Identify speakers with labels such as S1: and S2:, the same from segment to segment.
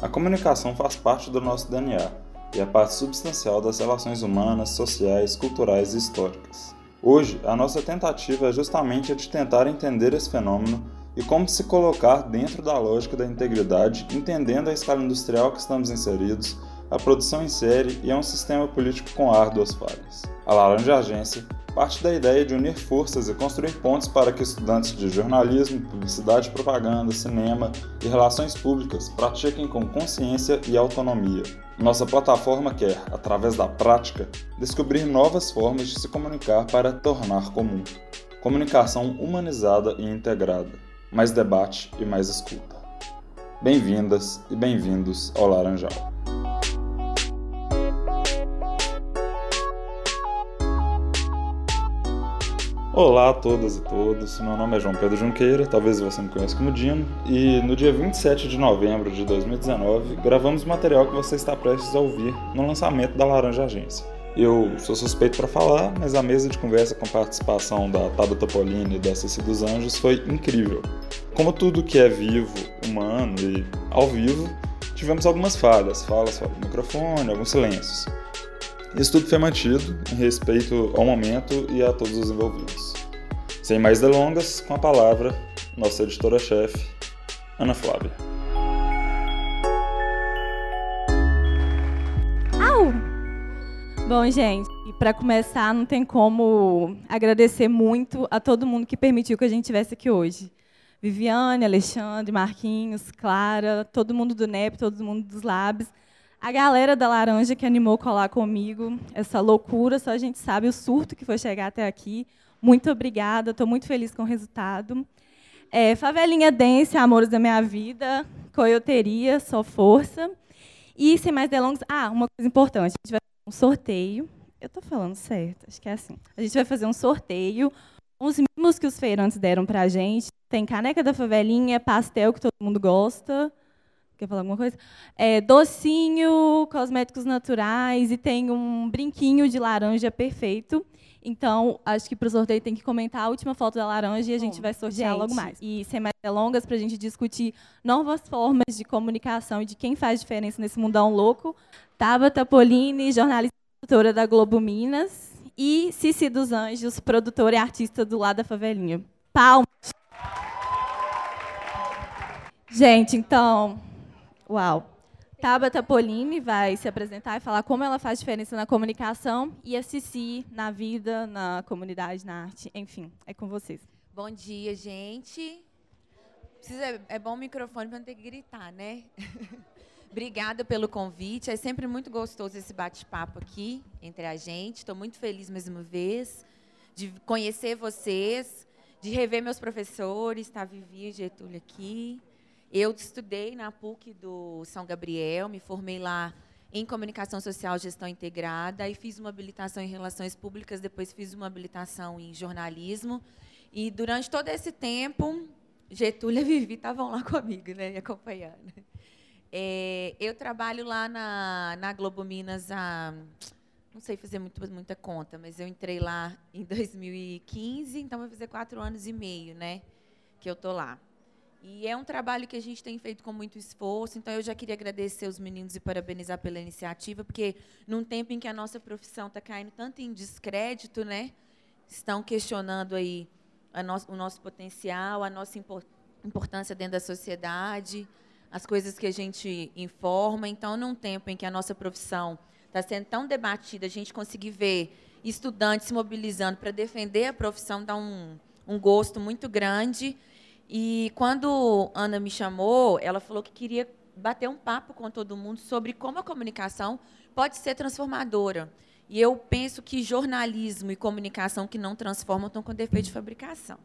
S1: A comunicação faz parte do nosso DNA e é parte substancial das relações humanas, sociais, culturais e históricas. Hoje, a nossa tentativa é justamente a de tentar entender esse fenômeno e como se colocar dentro da lógica da integridade, entendendo a escala industrial que estamos inseridos, a produção em série e a um sistema político com árduas falhas. A Laranja Agência parte da ideia de unir forças e construir pontes para que estudantes de jornalismo, publicidade, propaganda, cinema e relações públicas pratiquem com consciência e autonomia. Nossa plataforma quer, através da prática, descobrir novas formas de se comunicar para tornar comum. Comunicação humanizada e integrada. Mais debate e mais escuta. Bem-vindas e bem-vindos ao Laranjal. Olá a todas e todos, meu nome é João Pedro Junqueira, talvez você me conheça como Dino, e no dia 27 de novembro de 2019 gravamos o material que você está prestes a ouvir no lançamento da Laranja Agência. Eu sou suspeito para falar, mas a mesa de conversa com participação da Tabata Topolini e da Cici dos Anjos foi incrível. Como tudo que é vivo, humano e ao vivo, tivemos algumas falhas, falas fora do microfone, alguns silêncios. Isso tudo foi mantido em respeito ao momento e a todos os envolvidos. Sem mais delongas, com a palavra, nossa editora-chefe, Ana Flávia.
S2: Au! Bom, gente, para começar, não tem como agradecer muito a todo mundo que permitiu que a gente estivesse aqui hoje. Viviane, Alexandre, Marquinhos, Clara, todo mundo do NEP, todo mundo dos Labs a galera da Laranja que animou colar comigo, essa loucura, só a gente sabe o surto que foi chegar até aqui. Muito obrigada, estou muito feliz com o resultado. É, Favelinha Dance, Amores da Minha Vida, Coioteria, Só Força. E, sem mais delongas, ah, uma coisa importante, a gente vai fazer um sorteio. Eu estou falando certo, acho que é assim. A gente vai fazer um sorteio, os mimos que os feirantes deram para a gente. Tem caneca da favelinha, pastel que todo mundo gosta, Quer falar alguma coisa? É, docinho, cosméticos naturais e tem um brinquinho de laranja perfeito. Então, acho que para o sorteio tem que comentar a última foto da laranja e a Bom, gente vai sortear gente, logo mais. E sem mais delongas, para a gente discutir novas formas de comunicação e de quem faz diferença nesse mundão louco. Tabata Polini, jornalista e produtora da Globo Minas. E Cici dos Anjos, produtora e artista do lado da favelinha. Palmas! Gente, então, Uau! Tabata Polini vai se apresentar e falar como ela faz diferença na comunicação e a Cici na vida, na comunidade, na arte, enfim, é com vocês.
S3: Bom dia, gente. Precisa, é bom o microfone para não ter que gritar, né? Obrigada pelo convite. É sempre muito gostoso esse bate-papo aqui entre a gente. Estou muito feliz mais uma vez de conhecer vocês, de rever meus professores, está Vivi e Getúlio aqui. Eu estudei na PUC do São Gabriel, me formei lá em Comunicação Social Gestão Integrada, e fiz uma habilitação em Relações Públicas, depois fiz uma habilitação em Jornalismo. E durante todo esse tempo, Getúlio e Vivi estavam lá comigo, né, me acompanhando. É, eu trabalho lá na, na Globo Minas há, não sei fazer muito, muita conta, mas eu entrei lá em 2015, então vai fazer quatro anos e meio, né, que eu tô lá. E é um trabalho que a gente tem feito com muito esforço. Então, eu já queria agradecer os meninos e parabenizar pela iniciativa, porque num tempo em que a nossa profissão está caindo tanto em descrédito, né, estão questionando aí no, o nosso potencial, a nossa importância dentro da sociedade, as coisas que a gente informa. Então, num tempo em que a nossa profissão está sendo tão debatida, a gente conseguir ver estudantes se mobilizando para defender a profissão dá um, um gosto muito grande. E quando Ana me chamou, ela falou que queria bater um papo com todo mundo sobre como a comunicação pode ser transformadora. E eu penso que jornalismo e comunicação que não transformam estão com defeito de fabricação.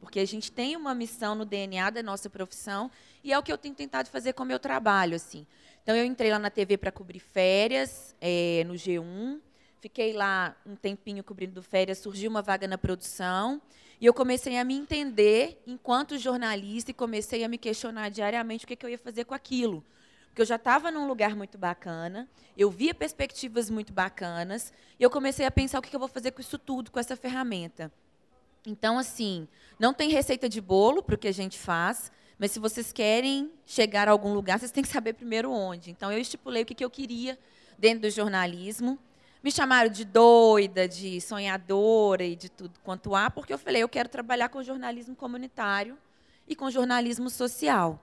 S3: Porque a gente tem uma missão no DNA da nossa profissão e é o que eu tenho tentado fazer com o meu trabalho. assim. Então, eu entrei lá na TV para cobrir férias, é, no G1. Fiquei lá um tempinho cobrindo férias, surgiu uma vaga na produção. E eu comecei a me entender enquanto jornalista e comecei a me questionar diariamente o que, que eu ia fazer com aquilo. Porque eu já estava num lugar muito bacana, eu via perspectivas muito bacanas, e eu comecei a pensar o que, que eu vou fazer com isso tudo, com essa ferramenta. Então, assim, não tem receita de bolo para o que a gente faz, mas se vocês querem chegar a algum lugar, vocês têm que saber primeiro onde. Então, eu estipulei o que, que eu queria dentro do jornalismo. Me chamaram de doida, de sonhadora e de tudo quanto há, porque eu falei, eu quero trabalhar com jornalismo comunitário e com jornalismo social.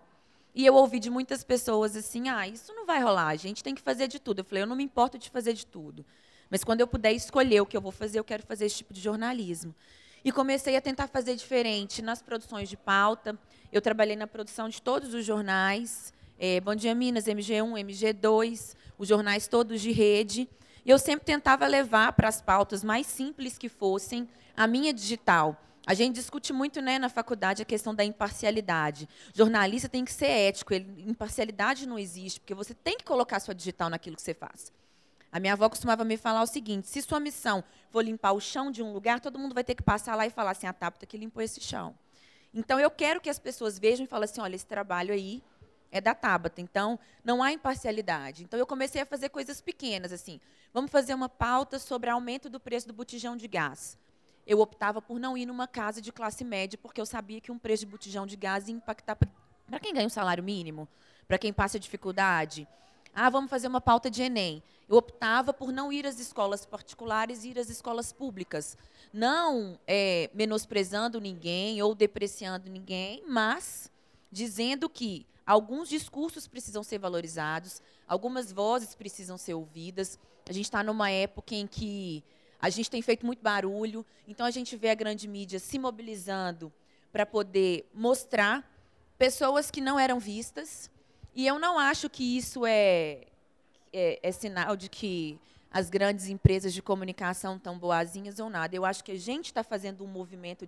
S3: E eu ouvi de muitas pessoas assim: ah, isso não vai rolar, a gente tem que fazer de tudo. Eu falei: eu não me importo de fazer de tudo. Mas quando eu puder escolher o que eu vou fazer, eu quero fazer esse tipo de jornalismo. E comecei a tentar fazer diferente nas produções de pauta. Eu trabalhei na produção de todos os jornais, é, Bom Dia Minas, MG1, MG2, os jornais todos de rede. E eu sempre tentava levar para as pautas mais simples que fossem a minha digital. A gente discute muito né, na faculdade a questão da imparcialidade. Jornalista tem que ser ético, ele, imparcialidade não existe, porque você tem que colocar sua digital naquilo que você faz. A minha avó costumava me falar o seguinte: se sua missão for limpar o chão de um lugar, todo mundo vai ter que passar lá e falar assim: a Tabata que limpou esse chão. Então, eu quero que as pessoas vejam e falem assim: olha, esse trabalho aí é da Tabata. Então, não há imparcialidade. Então, eu comecei a fazer coisas pequenas, assim. Vamos fazer uma pauta sobre aumento do preço do botijão de gás eu optava por não ir numa casa de classe média, porque eu sabia que um preço de botijão de gás ia impactar para quem ganha um salário mínimo, para quem passa dificuldade. Ah, vamos fazer uma pauta de Enem. Eu optava por não ir às escolas particulares e ir às escolas públicas. Não é, menosprezando ninguém ou depreciando ninguém, mas dizendo que alguns discursos precisam ser valorizados, algumas vozes precisam ser ouvidas. A gente está numa época em que a gente tem feito muito barulho, então a gente vê a grande mídia se mobilizando para poder mostrar pessoas que não eram vistas. E eu não acho que isso é, é, é sinal de que as grandes empresas de comunicação estão boazinhas ou nada. Eu acho que a gente está fazendo um movimento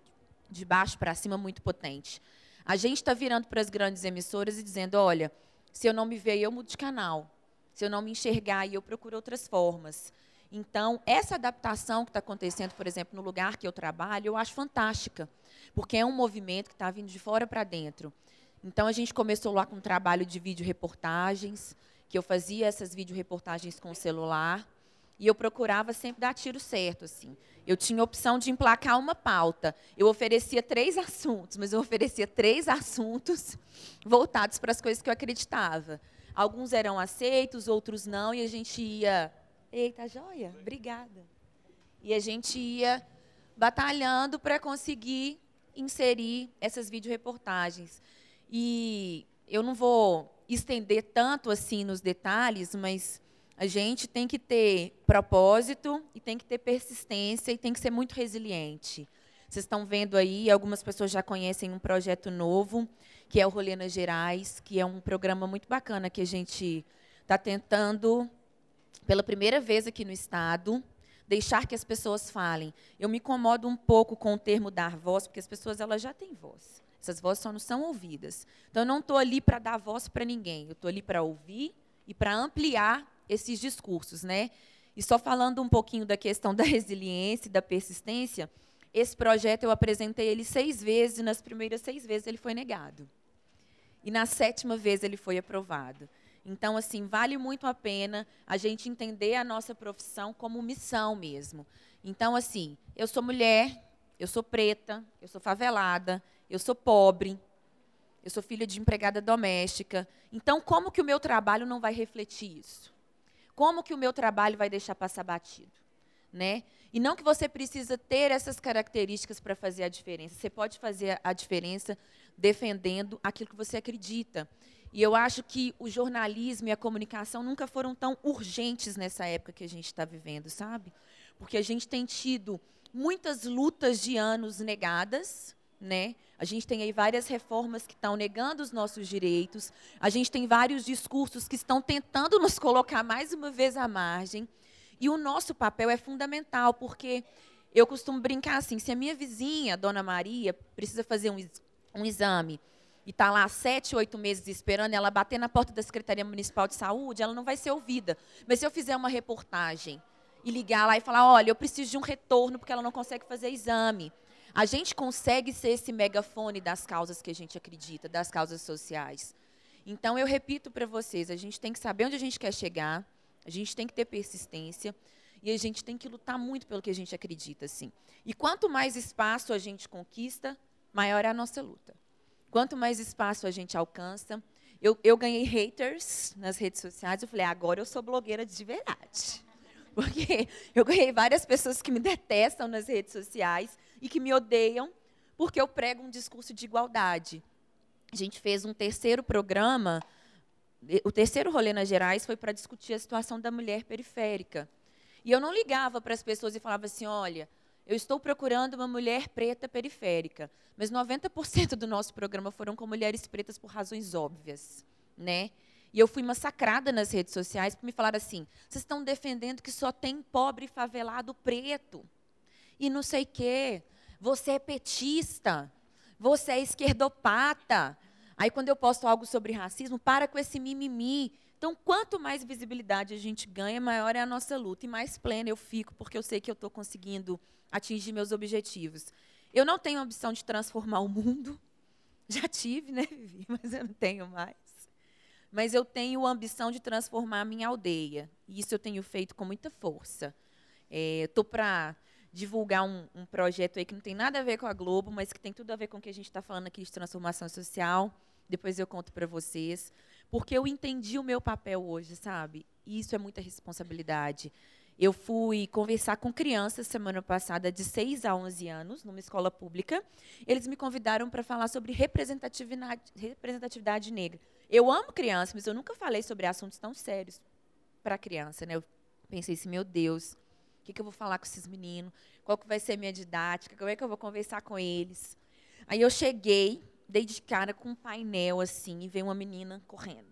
S3: de baixo para cima muito potente. A gente está virando para as grandes emissoras e dizendo: olha, se eu não me ver, eu mudo de canal. Se eu não me enxergar, eu procuro outras formas. Então, essa adaptação que está acontecendo, por exemplo, no lugar que eu trabalho, eu acho fantástica, porque é um movimento que está vindo de fora para dentro. Então, a gente começou lá com um trabalho de vídeo reportagens, que eu fazia essas vídeo reportagens com o celular, e eu procurava sempre dar tiro certo, assim. Eu tinha opção de emplacar uma pauta. Eu oferecia três assuntos, mas eu oferecia três assuntos voltados para as coisas que eu acreditava. Alguns eram aceitos, outros não, e a gente ia Eita, joia, obrigada. E a gente ia batalhando para conseguir inserir essas videoreportagens. E eu não vou estender tanto assim nos detalhes, mas a gente tem que ter propósito e tem que ter persistência e tem que ser muito resiliente. Vocês estão vendo aí, algumas pessoas já conhecem um projeto novo, que é o Rolê nas Gerais, que é um programa muito bacana que a gente está tentando pela primeira vez aqui no Estado, deixar que as pessoas falem. Eu me incomodo um pouco com o termo dar voz, porque as pessoas elas já têm voz. Essas vozes só não são ouvidas. Então, eu não estou ali para dar voz para ninguém. Eu estou ali para ouvir e para ampliar esses discursos. Né? E só falando um pouquinho da questão da resiliência e da persistência, esse projeto eu apresentei ele seis vezes, e nas primeiras seis vezes ele foi negado. E na sétima vez ele foi aprovado. Então, assim, vale muito a pena a gente entender a nossa profissão como missão mesmo. Então, assim, eu sou mulher, eu sou preta, eu sou favelada, eu sou pobre, eu sou filha de empregada doméstica. Então, como que o meu trabalho não vai refletir isso? Como que o meu trabalho vai deixar passar batido? Né? E não que você precisa ter essas características para fazer a diferença. Você pode fazer a diferença defendendo aquilo que você acredita. E eu acho que o jornalismo e a comunicação nunca foram tão urgentes nessa época que a gente está vivendo, sabe? Porque a gente tem tido muitas lutas de anos negadas, né? A gente tem aí várias reformas que estão negando os nossos direitos. A gente tem vários discursos que estão tentando nos colocar mais uma vez à margem. E o nosso papel é fundamental, porque eu costumo brincar assim: se a minha vizinha, Dona Maria, precisa fazer um, um exame e está lá sete, oito meses esperando, ela bater na porta da Secretaria Municipal de Saúde, ela não vai ser ouvida. Mas se eu fizer uma reportagem e ligar lá e falar, olha, eu preciso de um retorno porque ela não consegue fazer exame. A gente consegue ser esse megafone das causas que a gente acredita, das causas sociais. Então, eu repito para vocês, a gente tem que saber onde a gente quer chegar, a gente tem que ter persistência e a gente tem que lutar muito pelo que a gente acredita, assim. E quanto mais espaço a gente conquista, maior é a nossa luta. Quanto mais espaço a gente alcança, eu, eu ganhei haters nas redes sociais. Eu falei, agora eu sou blogueira de verdade. Porque eu ganhei várias pessoas que me detestam nas redes sociais e que me odeiam porque eu prego um discurso de igualdade. A gente fez um terceiro programa, o terceiro rolê nas Gerais foi para discutir a situação da mulher periférica. E eu não ligava para as pessoas e falava assim: olha, eu estou procurando uma mulher preta periférica. Mas 90% do nosso programa foram com mulheres pretas por razões óbvias. Né? E eu fui massacrada nas redes sociais por me falar assim: vocês estão defendendo que só tem pobre favelado preto. E não sei o quê. Você é petista. Você é esquerdopata. Aí, quando eu posto algo sobre racismo, para com esse mimimi. Então, quanto mais visibilidade a gente ganha, maior é a nossa luta. E mais plena eu fico, porque eu sei que eu estou conseguindo atingir meus objetivos. Eu não tenho a ambição de transformar o mundo. Já tive, né, Vivi? Mas eu não tenho mais mas eu tenho a ambição de transformar a minha aldeia. E isso eu tenho feito com muita força. Estou é, para divulgar um, um, projeto aí que não tem nada a ver com a Globo, mas que tem tudo a ver com o que a gente está falando aqui de transformação social. Depois eu conto para vocês. Porque eu entendi o meu papel hoje, sabe? Isso é muita responsabilidade. Eu fui conversar com crianças semana passada de 6 a 11 anos, numa escola pública. Eles me convidaram para falar sobre representatividade, representatividade negra. Eu amo criança, mas eu nunca falei sobre assuntos tão sérios para criança. Né? Eu pensei assim, meu Deus, que, que eu vou falar com esses meninos? Qual que vai ser a minha didática? Como é que eu vou conversar com eles? Aí eu cheguei, dei de cara com um painel assim, e veio uma menina correndo.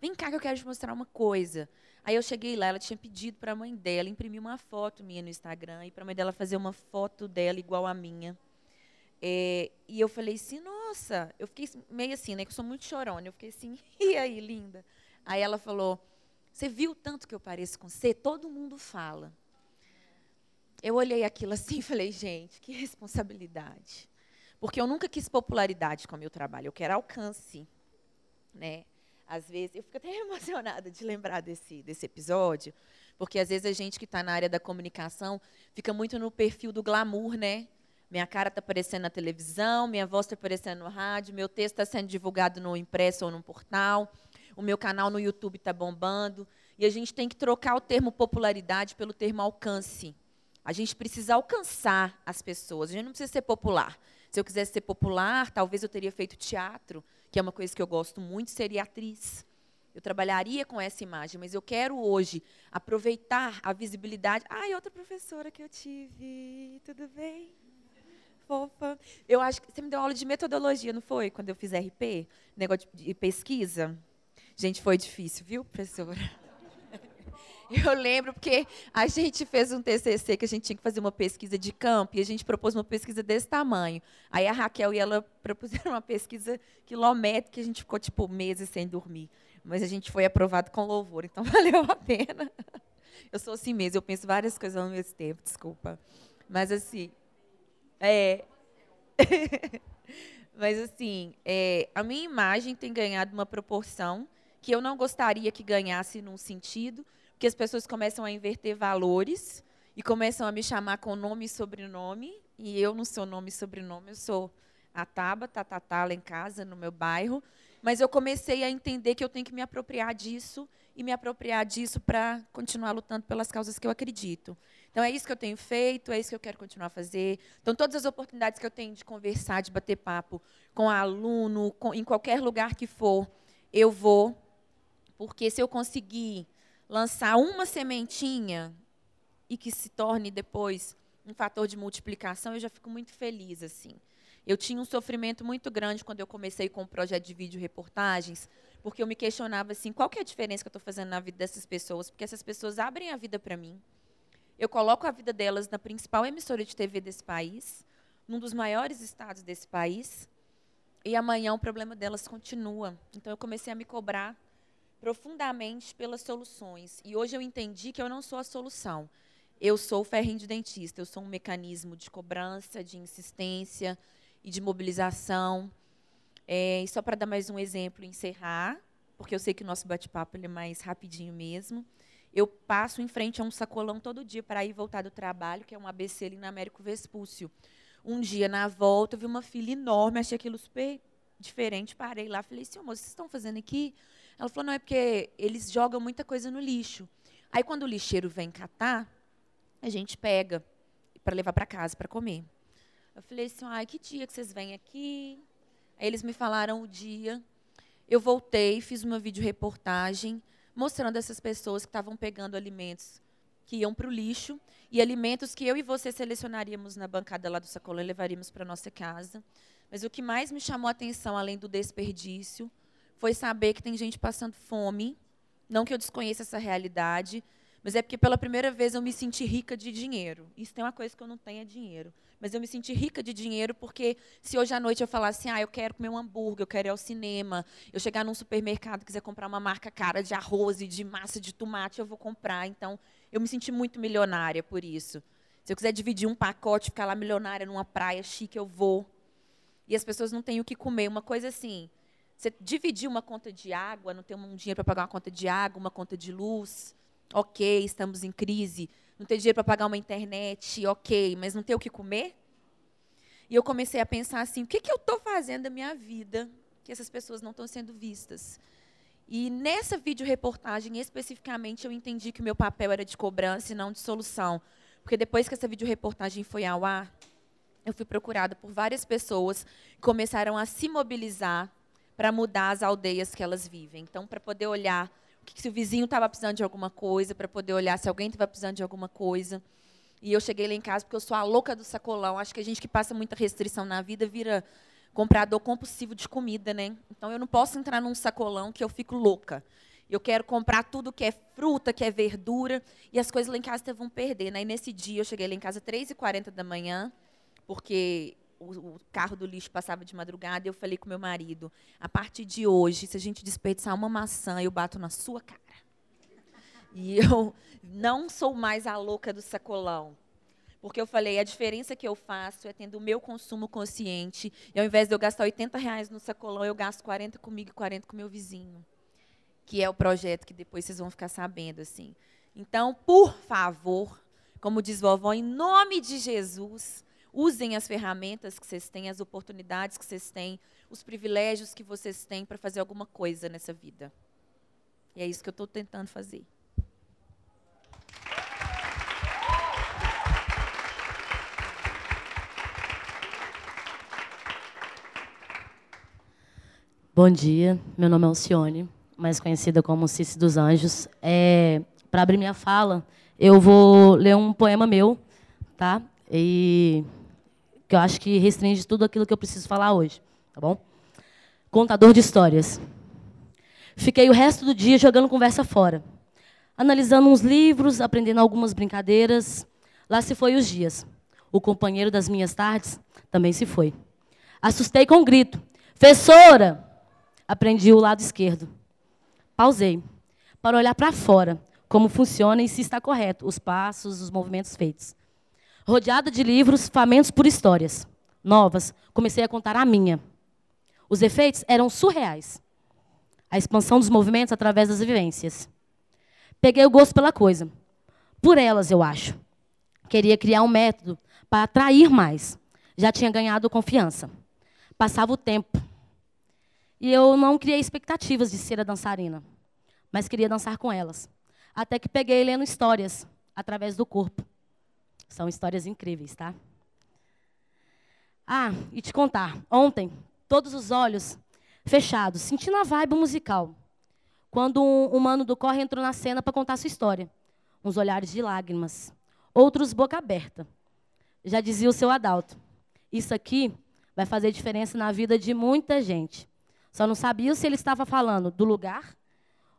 S3: Vem cá que eu quero te mostrar uma coisa. Aí eu cheguei lá, ela tinha pedido para a mãe dela imprimir uma foto minha no Instagram e para a mãe dela fazer uma foto dela igual a minha. É, e eu falei assim, nossa, eu fiquei meio assim, né? Que eu sou muito chorona. Eu fiquei assim, e aí, linda? Aí ela falou, você viu tanto que eu pareço com você? Todo mundo fala. Eu olhei aquilo assim e falei, gente, que responsabilidade. Porque eu nunca quis popularidade com o meu trabalho, eu quero alcance. Né? às vezes, eu fico até emocionada de lembrar desse, desse episódio, porque às vezes a gente que está na área da comunicação fica muito no perfil do glamour, né? Minha cara está aparecendo na televisão, minha voz está aparecendo no rádio, meu texto está sendo divulgado no impresso ou no portal, o meu canal no YouTube está bombando. E a gente tem que trocar o termo popularidade pelo termo alcance. A gente precisa alcançar as pessoas, a gente não precisa ser popular. Se eu quisesse ser popular, talvez eu teria feito teatro, que é uma coisa que eu gosto muito, seria atriz. Eu trabalharia com essa imagem, mas eu quero hoje aproveitar a visibilidade. Ai, outra professora que eu tive, tudo bem? Fofa. Eu acho que você me deu aula de metodologia, não foi? Quando eu fiz RP, negócio de pesquisa. Gente, foi difícil, viu, professora? Eu lembro porque a gente fez um TCC que a gente tinha que fazer uma pesquisa de campo e a gente propôs uma pesquisa desse tamanho. Aí a Raquel e ela propuseram uma pesquisa quilométrica que a gente ficou tipo meses sem dormir. Mas a gente foi aprovado com louvor, então valeu a pena. Eu sou assim mesmo, eu penso várias coisas ao mesmo tempo, desculpa. Mas assim, é. Mas assim, é, a minha imagem tem ganhado uma proporção que eu não gostaria que ganhasse num sentido, que as pessoas começam a inverter valores e começam a me chamar com nome e sobrenome, e eu não sou nome e sobrenome, eu sou a Taba, Tatatá, lá em casa, no meu bairro, mas eu comecei a entender que eu tenho que me apropriar disso e me apropriar disso para continuar lutando pelas causas que eu acredito. Então é isso que eu tenho feito, é isso que eu quero continuar a fazer. Então todas as oportunidades que eu tenho de conversar, de bater papo com aluno, com, em qualquer lugar que for, eu vou, porque se eu conseguir lançar uma sementinha e que se torne depois um fator de multiplicação, eu já fico muito feliz assim. Eu tinha um sofrimento muito grande quando eu comecei com o projeto de vídeo reportagens, porque eu me questionava assim, qual que é a diferença que eu estou fazendo na vida dessas pessoas? Porque essas pessoas abrem a vida para mim. Eu coloco a vida delas na principal emissora de TV desse país, num dos maiores estados desse país, e amanhã o problema delas continua. Então eu comecei a me cobrar profundamente pelas soluções. E hoje eu entendi que eu não sou a solução. Eu sou o ferrinho de dentista, eu sou um mecanismo de cobrança, de insistência e de mobilização. É, e só para dar mais um exemplo e encerrar, porque eu sei que o nosso bate-papo é mais rapidinho mesmo. Eu passo em frente a um sacolão todo dia para ir voltar do trabalho, que é um ABC ali na Américo Vespúcio. Um dia, na volta, eu vi uma fila enorme, achei aquilo super diferente, parei lá, falei, senhor, moço, vocês estão fazendo aqui? Ela falou, não, é porque eles jogam muita coisa no lixo. Aí, quando o lixeiro vem catar, a gente pega para levar para casa para comer. Eu falei assim, ai, que dia que vocês vêm aqui? Aí eles me falaram o dia. Eu voltei, fiz uma videoreportagem mostrando essas pessoas que estavam pegando alimentos que iam para o lixo e alimentos que eu e você selecionaríamos na bancada lá do sacolão e levaríamos para nossa casa. Mas o que mais me chamou a atenção, além do desperdício, foi saber que tem gente passando fome. Não que eu desconheça essa realidade, mas é porque pela primeira vez eu me senti rica de dinheiro. Isso tem uma coisa que eu não tenho é dinheiro. Mas eu me senti rica de dinheiro porque se hoje à noite eu falasse, ah, eu quero comer um hambúrguer, eu quero ir ao cinema, eu chegar num supermercado quiser comprar uma marca cara de arroz e de massa de tomate, eu vou comprar. Então, eu me senti muito milionária por isso. Se eu quiser dividir um pacote, ficar lá milionária numa praia chique, eu vou. E as pessoas não têm o que comer. Uma coisa assim, você dividir uma conta de água, não ter um dinheiro para pagar uma conta de água, uma conta de luz, ok, estamos em crise. Não ter dinheiro para pagar uma internet, ok, mas não ter o que comer? E eu comecei a pensar assim, o que, que eu estou fazendo da minha vida que essas pessoas não estão sendo vistas? E nessa videoreportagem, especificamente, eu entendi que o meu papel era de cobrança e não de solução. Porque depois que essa videoreportagem foi ao ar, eu fui procurada por várias pessoas que começaram a se mobilizar para mudar as aldeias que elas vivem. Então, para poder olhar se o vizinho estava precisando de alguma coisa, para poder olhar se alguém estava precisando de alguma coisa. E eu cheguei lá em casa porque eu sou a louca do sacolão. Acho que a gente que passa muita restrição na vida vira comprador compulsivo de comida, né? Então eu não posso entrar num sacolão que eu fico louca. Eu quero comprar tudo que é fruta, que é verdura, e as coisas lá em casa vão perder. Né? E nesse dia eu cheguei lá em casa às 3h40 da manhã, porque o, o, carro do lixo passava de madrugada, e eu falei com meu marido: a partir de hoje, se a gente desperdiçar uma maçã, eu bato na sua cara. E eu não sou mais a louca do sacolão. Porque eu falei, a diferença que eu faço é tendo o meu consumo consciente. E ao invés de eu gastar 80 reais no sacolão, eu gasto 40 comigo e 40 com meu vizinho. Que é o projeto que depois vocês vão ficar sabendo. assim. Então, por favor, como diz vovó, em nome de Jesus, usem as ferramentas que vocês têm, as oportunidades que vocês têm, os privilégios que vocês têm para fazer alguma coisa nessa vida. E é isso que eu estou tentando fazer.
S4: Bom dia, meu nome é Alcione, mais conhecida como Cici dos Anjos. É, Para abrir minha fala, eu vou ler um poema meu, tá? E que eu acho que restringe tudo aquilo que eu preciso falar hoje, tá bom? Contador de histórias. Fiquei o resto do dia jogando conversa fora, analisando uns livros, aprendendo algumas brincadeiras. Lá se foi os dias. O companheiro das minhas tardes também se foi. Assustei com um grito: "Professora!" aprendi o lado esquerdo. Pausei para olhar para fora, como funciona e se está correto os passos, os movimentos feitos. Rodeada de livros, famintos por histórias novas, comecei a contar a minha. Os efeitos eram surreais. A expansão dos movimentos através das vivências. Peguei o gosto pela coisa. Por elas, eu acho. Queria criar um método para atrair mais. Já tinha ganhado confiança. Passava o tempo, e eu não criei expectativas de ser a dançarina, mas queria dançar com elas. Até que peguei lendo histórias através do corpo. São histórias incríveis, tá? Ah, e te contar, ontem, todos os olhos fechados, sentindo a vibe musical. Quando um humano do corre entrou na cena para contar sua história. Uns olhares de lágrimas, outros boca aberta. Já dizia o seu Adalto. Isso aqui vai fazer diferença na vida de muita gente. Só não sabia se ele estava falando do lugar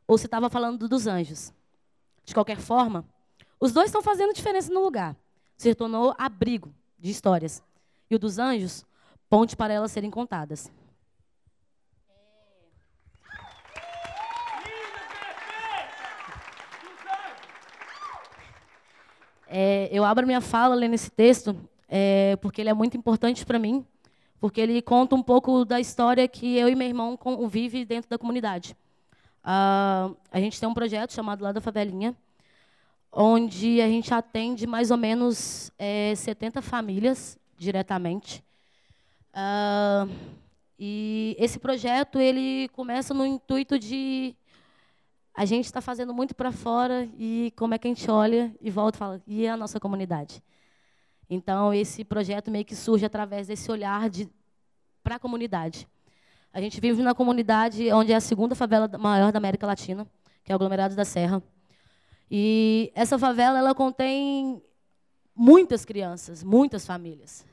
S4: ou se estava falando dos anjos. De qualquer forma, os dois estão fazendo diferença no lugar. Se tornou abrigo de histórias. E o dos anjos, ponte para elas serem contadas. É, eu abro minha fala lendo esse texto é, porque ele é muito importante para mim porque ele conta um pouco da história que eu e meu irmão convivem dentro da comunidade. Uh, a gente tem um projeto chamado Lá da Favelinha, onde a gente atende mais ou menos é, 70 famílias diretamente. Uh, E esse projeto ele começa no intuito de a gente está fazendo muito para fora e como é que a gente olha e volta e fala e a nossa comunidade. Então esse projeto meio que surge através desse olhar de para a comunidade. A gente vive na comunidade onde é a segunda favela maior da América Latina, que é o aglomerado da Serra. E essa favela ela contém muitas crianças, muitas famílias.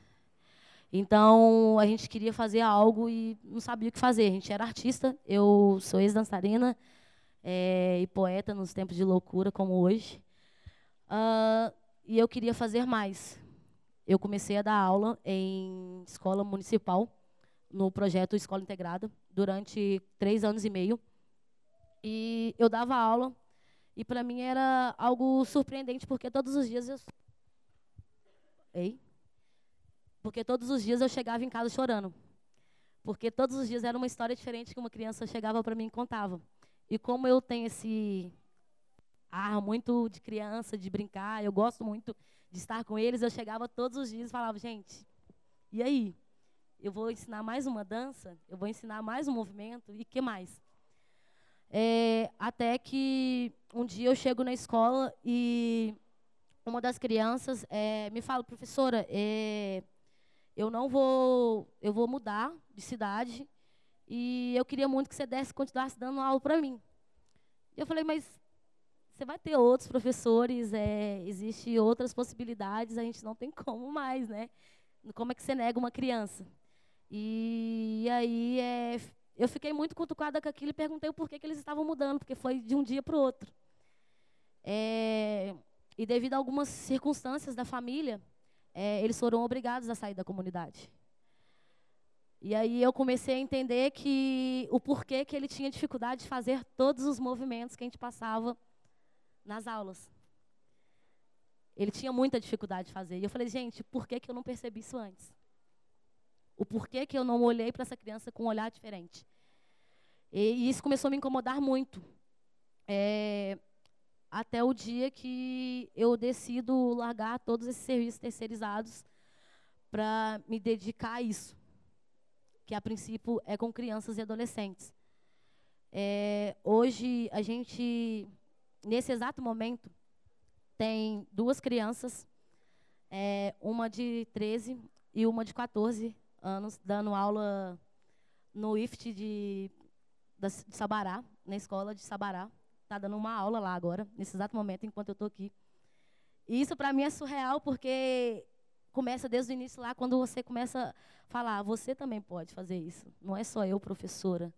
S4: Então, a gente queria fazer algo e não sabia o que fazer. A gente era artista, eu sou ex-dançarina é, e poeta nos tempos de loucura, como hoje. Uh, e eu queria fazer mais. Eu comecei a dar aula em escola municipal, no projeto Escola Integrada, durante três anos e meio. E eu dava aula, e para mim era algo surpreendente, porque todos os dias eu. Ei? Porque todos os dias eu chegava em casa chorando. Porque todos os dias era uma história diferente que uma criança chegava para mim e contava. E como eu tenho esse ar muito de criança, de brincar, eu gosto muito de estar com eles, eu chegava todos os dias e falava, gente, e aí? Eu vou ensinar mais uma dança? Eu vou ensinar mais um movimento? E que mais? É, até que um dia eu chego na escola e uma das crianças é, me fala, professora, é, eu não vou, eu vou mudar de cidade e eu queria muito que você desse, continuasse dando aula para mim. E eu falei, mas você vai ter outros professores, é, existem outras possibilidades, a gente não tem como mais, né? Como é que você nega uma criança? E, e aí é, eu fiquei muito cutucada com aquilo e perguntei o porquê que eles estavam mudando, porque foi de um dia para o outro. É, e devido a algumas circunstâncias da família, é, eles foram obrigados a sair da comunidade. E aí eu comecei a entender que o porquê que ele tinha dificuldade de fazer todos os movimentos que a gente passava nas aulas. Ele tinha muita dificuldade de fazer. E eu falei, gente, por que, que eu não percebi isso antes? O porquê que eu não olhei para essa criança com um olhar diferente? E, e isso começou a me incomodar muito. É, até o dia que eu decido largar todos esses serviços terceirizados para me dedicar a isso, que a princípio é com crianças e adolescentes. É, hoje a gente, nesse exato momento, tem duas crianças, é, uma de 13 e uma de 14 anos, dando aula no IFT de, de Sabará, na escola de Sabará está dando uma aula lá agora, nesse exato momento, enquanto eu estou aqui. E isso para mim é surreal, porque começa desde o início lá, quando você começa a falar, você também pode fazer isso, não é só eu, professora.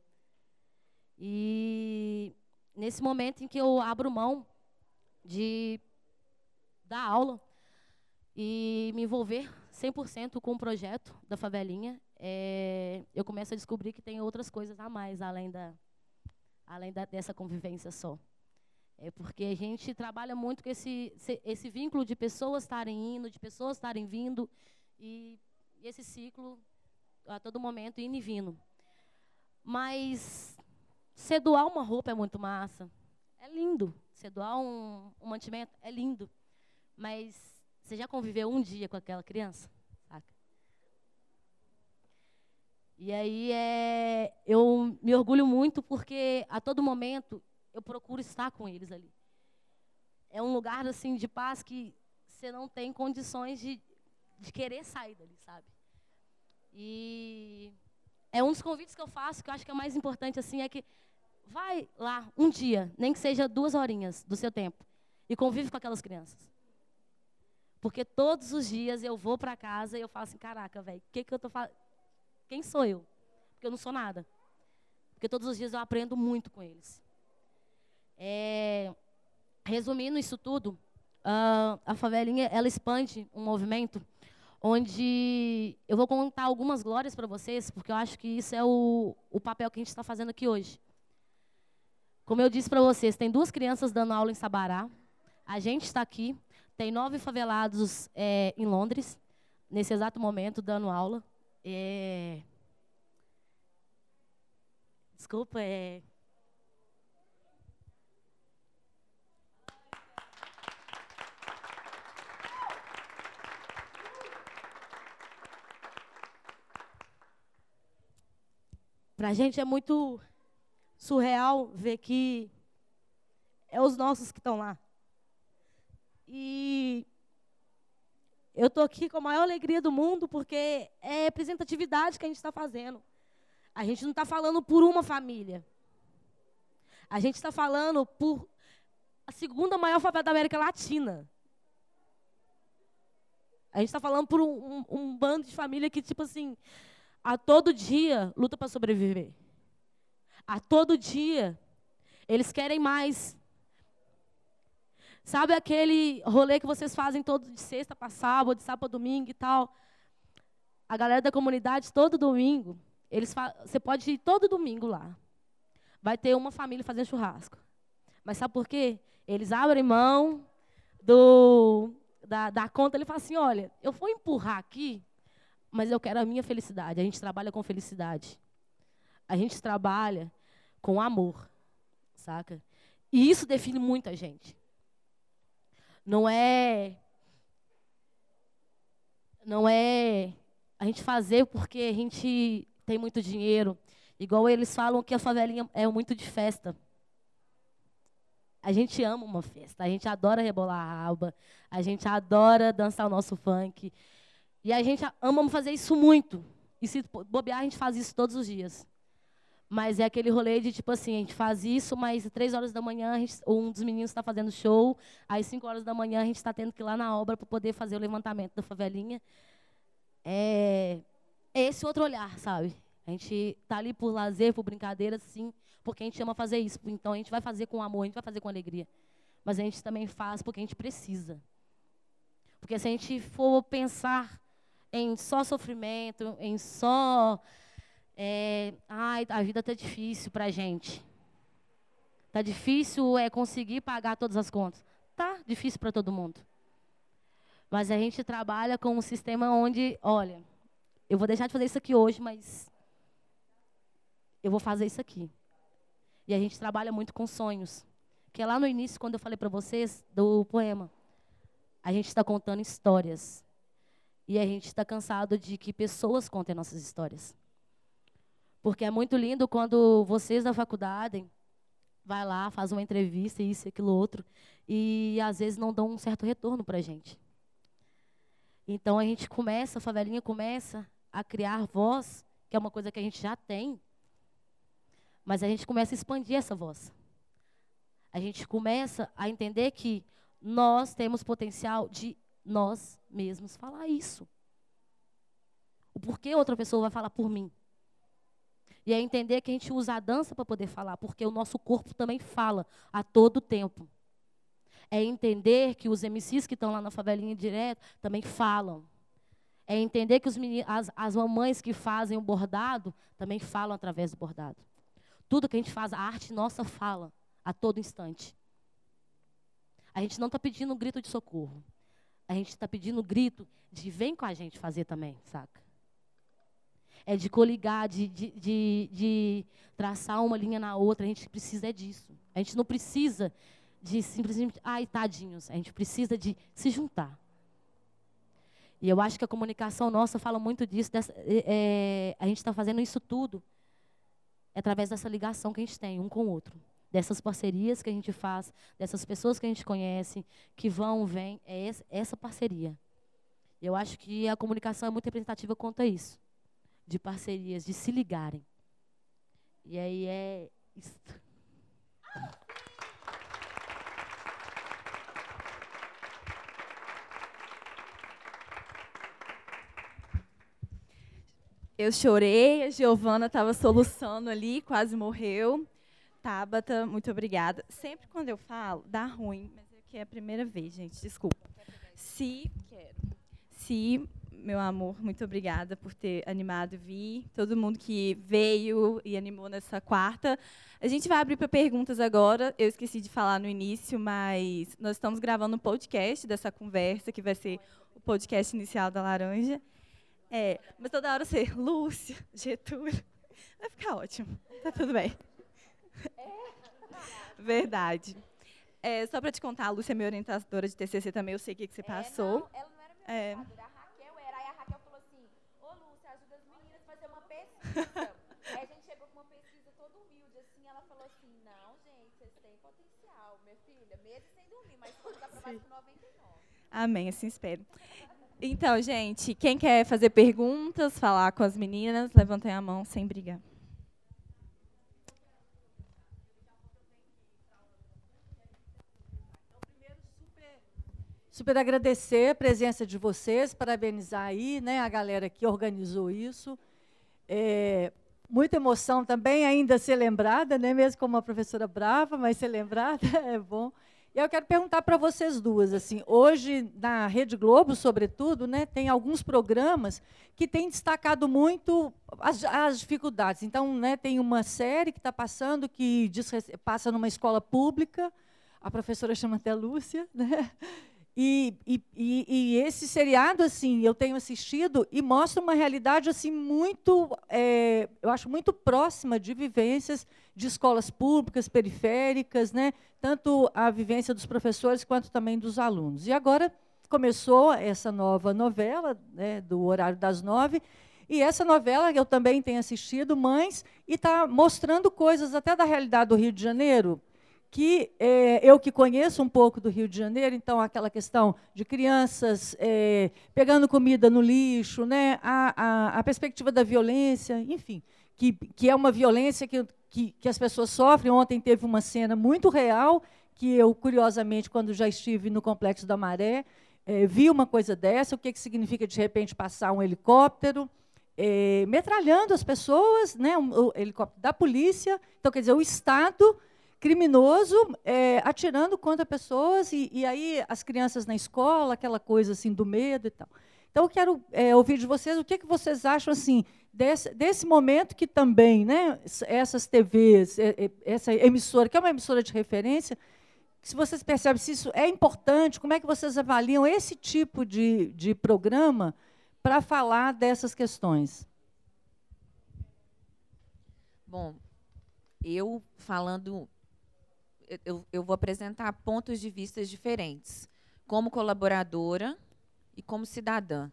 S4: E nesse momento em que eu abro mão de dar aula e me envolver 100% com o projeto da favelinha, é, eu começo a descobrir que tem outras coisas a mais, além da, além da, dessa convivência só. É porque a gente trabalha muito com esse, esse vínculo de pessoas estarem indo, de pessoas estarem vindo, e, e esse ciclo a todo momento indo e vindo. Mas se doar uma roupa é muito massa. É lindo. Se doar um, um mantimento é lindo. Mas você já conviveu um dia com aquela criança? E aí é, eu me orgulho muito porque a todo momento eu procuro estar com eles ali. É um lugar assim de paz que você não tem condições de, de querer sair dali, sabe? E é um dos convites que eu faço que eu acho que é mais importante assim é que vai lá um dia, nem que seja duas horinhas do seu tempo e convive com aquelas crianças. Porque todos os dias eu vou para casa e eu falo assim, caraca, velho, que que eu tô fazendo? Quem sou eu? Porque eu não sou nada. Porque todos os dias eu aprendo muito com eles. É, resumindo isso tudo, uh, a favelinha ela expande um movimento onde eu vou contar algumas glórias para vocês, porque eu acho que isso é o, o papel que a gente está fazendo aqui hoje. Como eu disse para vocês, tem duas crianças dando aula em Sabará. A gente está aqui. Tem nove favelados é, em Londres, nesse exato momento, dando aula. É... Desculpa, é. Para a gente é muito surreal ver que é os nossos que estão lá. E eu estou aqui com a maior alegria do mundo porque é representatividade que a gente está fazendo. A gente não está falando por uma família. A gente está falando por a segunda maior favela da América Latina. A gente está falando por um, um, um, bando de família que, tipo assim, a todo dia luta para sobreviver. A todo dia eles querem mais. Sabe aquele rolê que vocês fazem todo de sexta para sábado, de sábado para domingo e tal? A galera da comunidade, todo domingo, eles você pode ir todo domingo lá. Vai ter uma família fazendo churrasco. Mas sabe por quê? Eles abrem mão do, da, da conta. Ele fala assim: olha, eu vou empurrar aqui, mas eu quero a minha felicidade. A gente trabalha com felicidade. A gente trabalha com amor. Saca? E isso define muita gente. Não é. Não é a gente fazer porque a gente tem muito dinheiro. Igual eles falam que a favelinha é muito de festa. A gente ama uma festa, a gente adora rebolar a raba, a gente adora dançar o nosso funk. E a gente ama fazer isso muito. E se bobear, a gente faz isso todos os dias. Mas é aquele rolê de tipo assim, a gente faz isso, mas três horas da manhã gente, um dos meninos está fazendo show, às cinco horas da manhã a gente está tendo que ir lá na obra para poder fazer o levantamento da favelinha. É, é esse outro olhar, sabe? A gente tá ali por lazer, por brincadeira, sim, porque a gente ama fazer isso. Então a gente vai fazer com amor, a gente vai fazer com alegria. Mas a gente também faz porque a gente precisa. Porque se a gente for pensar em só sofrimento, em só. É, ai, a vida tá difícil para a gente. Tá difícil é conseguir pagar todas as contas. Tá difícil para todo mundo. Mas a gente trabalha com um sistema onde, olha, eu vou deixar de fazer isso aqui hoje, mas eu vou fazer isso aqui. E a gente trabalha muito com sonhos. Que é lá no início, quando eu falei para vocês do poema, a gente está contando histórias. E a gente está cansado de que pessoas contem nossas histórias. Porque é muito lindo quando vocês da faculdade vai lá, faz uma entrevista, isso aquilo outro, e às vezes não dão um certo retorno para a gente. Então a gente começa, a favelinha começa a criar voz, que é uma coisa que a gente já tem, mas a gente começa a expandir essa voz. A gente começa a entender que nós temos potencial de nós mesmos falar isso. O porquê outra pessoa vai falar por mim? E é entender que a gente usa a dança para poder falar, porque o nosso corpo também fala a todo tempo. É entender que os MCs que estão lá na favelinha direto também falam. É entender que os as, as mamães que fazem o bordado também falam através do bordado. Tudo que a gente faz, a arte nossa fala a todo instante. A gente não está pedindo um grito de socorro. A gente está pedindo um grito de vem com a gente fazer também, saca? É de coligar, de, de, de, de traçar uma linha na outra. A gente precisa é disso. A gente não precisa de simplesmente, ai, tadinhos. A gente precisa de se juntar. E eu acho que a comunicação nossa fala muito disso. Dessa, é, é a gente está fazendo isso tudo através dessa ligação que a gente tem um com o outro. Dessas parcerias que a gente faz, dessas pessoas que a gente conhece, que vão, vêm, é essa parceria. Eu acho que a comunicação é muito representativa quanto a isso. De parcerias, de se ligarem. E aí é isso.
S2: Eu chorei, a Giovana estava soluçando ali, quase morreu. Tabata, muito obrigada. Sempre quando eu falo, dá ruim, mas aqui é a primeira vez, gente, desculpa. Se, quero. Se, meu amor, muito obrigada por ter animado vir. Todo mundo que veio e animou nessa quarta. A gente vai abrir para perguntas agora. Eu esqueci de falar no início, mas nós estamos gravando um podcast dessa conversa, que vai ser o podcast inicial da Laranja. É, mas toda hora você, Lúcia, Getúlio, vai ficar ótimo. Tá tudo bem. Verdade. É, só para te contar, a Lúcia é minha orientadora de TCC também, eu sei o que, que você passou.
S3: É, não, ela não era minha é. orientadora, Aí a assim, meninas a fazer uma pesquisa. aí a gente chegou com ela falou assim: não, gente, vocês têm potencial, minha filha, mesmo sem dormir, mas fomos aprovados com 99.
S2: Amém, assim espero. Então, gente, quem quer fazer perguntas, falar com as meninas, levantem a mão sem brigar.
S5: Super agradecer a presença de vocês, parabenizar aí, né, a galera que organizou isso. É, muita emoção também ainda ser lembrada, né, mesmo como uma professora brava, mas ser lembrada é bom. E eu quero perguntar para vocês duas, assim, hoje na Rede Globo, sobretudo, né, tem alguns programas que têm destacado muito as, as dificuldades. Então, né, tem uma série que está passando que diz, passa numa escola pública, a professora chama até Lúcia, né? E, e, e, esse seriado, assim, eu tenho assistido e mostra uma realidade assim muito, é, eu acho muito próxima de vivências de escolas públicas, periféricas, né? Tanto a vivência dos professores quanto também dos alunos. E agora começou essa nova novela, né, do horário das nove. E essa novela eu também tenho assistido, Mães, e está mostrando coisas até da realidade do Rio de Janeiro, que é, eu que conheço um pouco do Rio de Janeiro, então aquela questão de crianças é, pegando comida no lixo, né, a, a, a, perspectiva da violência, enfim, que, que é uma violência que, que, que as pessoas sofrem. Ontem teve uma cena muito real, que eu, curiosamente, quando já estive no Complexo da Maré, é, vi uma coisa dessa, o que, que significa, de repente, passar um helicóptero, metralhando as pessoas, né, um, helicóptero da polícia. Então, quer dizer, o Estado criminoso é, atirando contra pessoas e, e, aí as crianças na escola, aquela coisa assim do medo e tal. Então eu quero é, ouvir de vocês o que, que vocês acham assim desse, desse momento que também, né, essas TVs, é, é, essa emissora que é uma emissora de referência, se vocês percebem se isso é importante, como é que vocês avaliam esse tipo de, de programa para falar dessas questões?
S3: Bom, eu falando eu, eu vou apresentar pontos de vista diferentes, como colaboradora e como cidadã.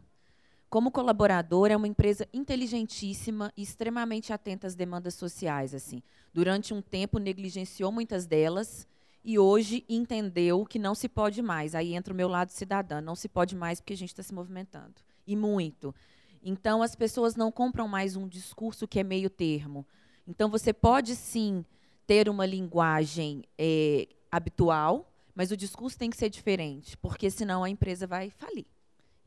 S3: Como colaboradora, é uma empresa inteligentíssima e extremamente atenta às demandas sociais. Assim, Durante um tempo, negligenciou muitas delas e hoje entendeu que não se pode mais. Aí entra o meu lado cidadã. Não se pode mais porque a gente está se movimentando. E muito. Então, as pessoas não compram mais um discurso que é meio termo. Então, você pode, sim, ter uma linguagem é, habitual, mas o discurso tem que ser diferente, porque senão a empresa vai falir.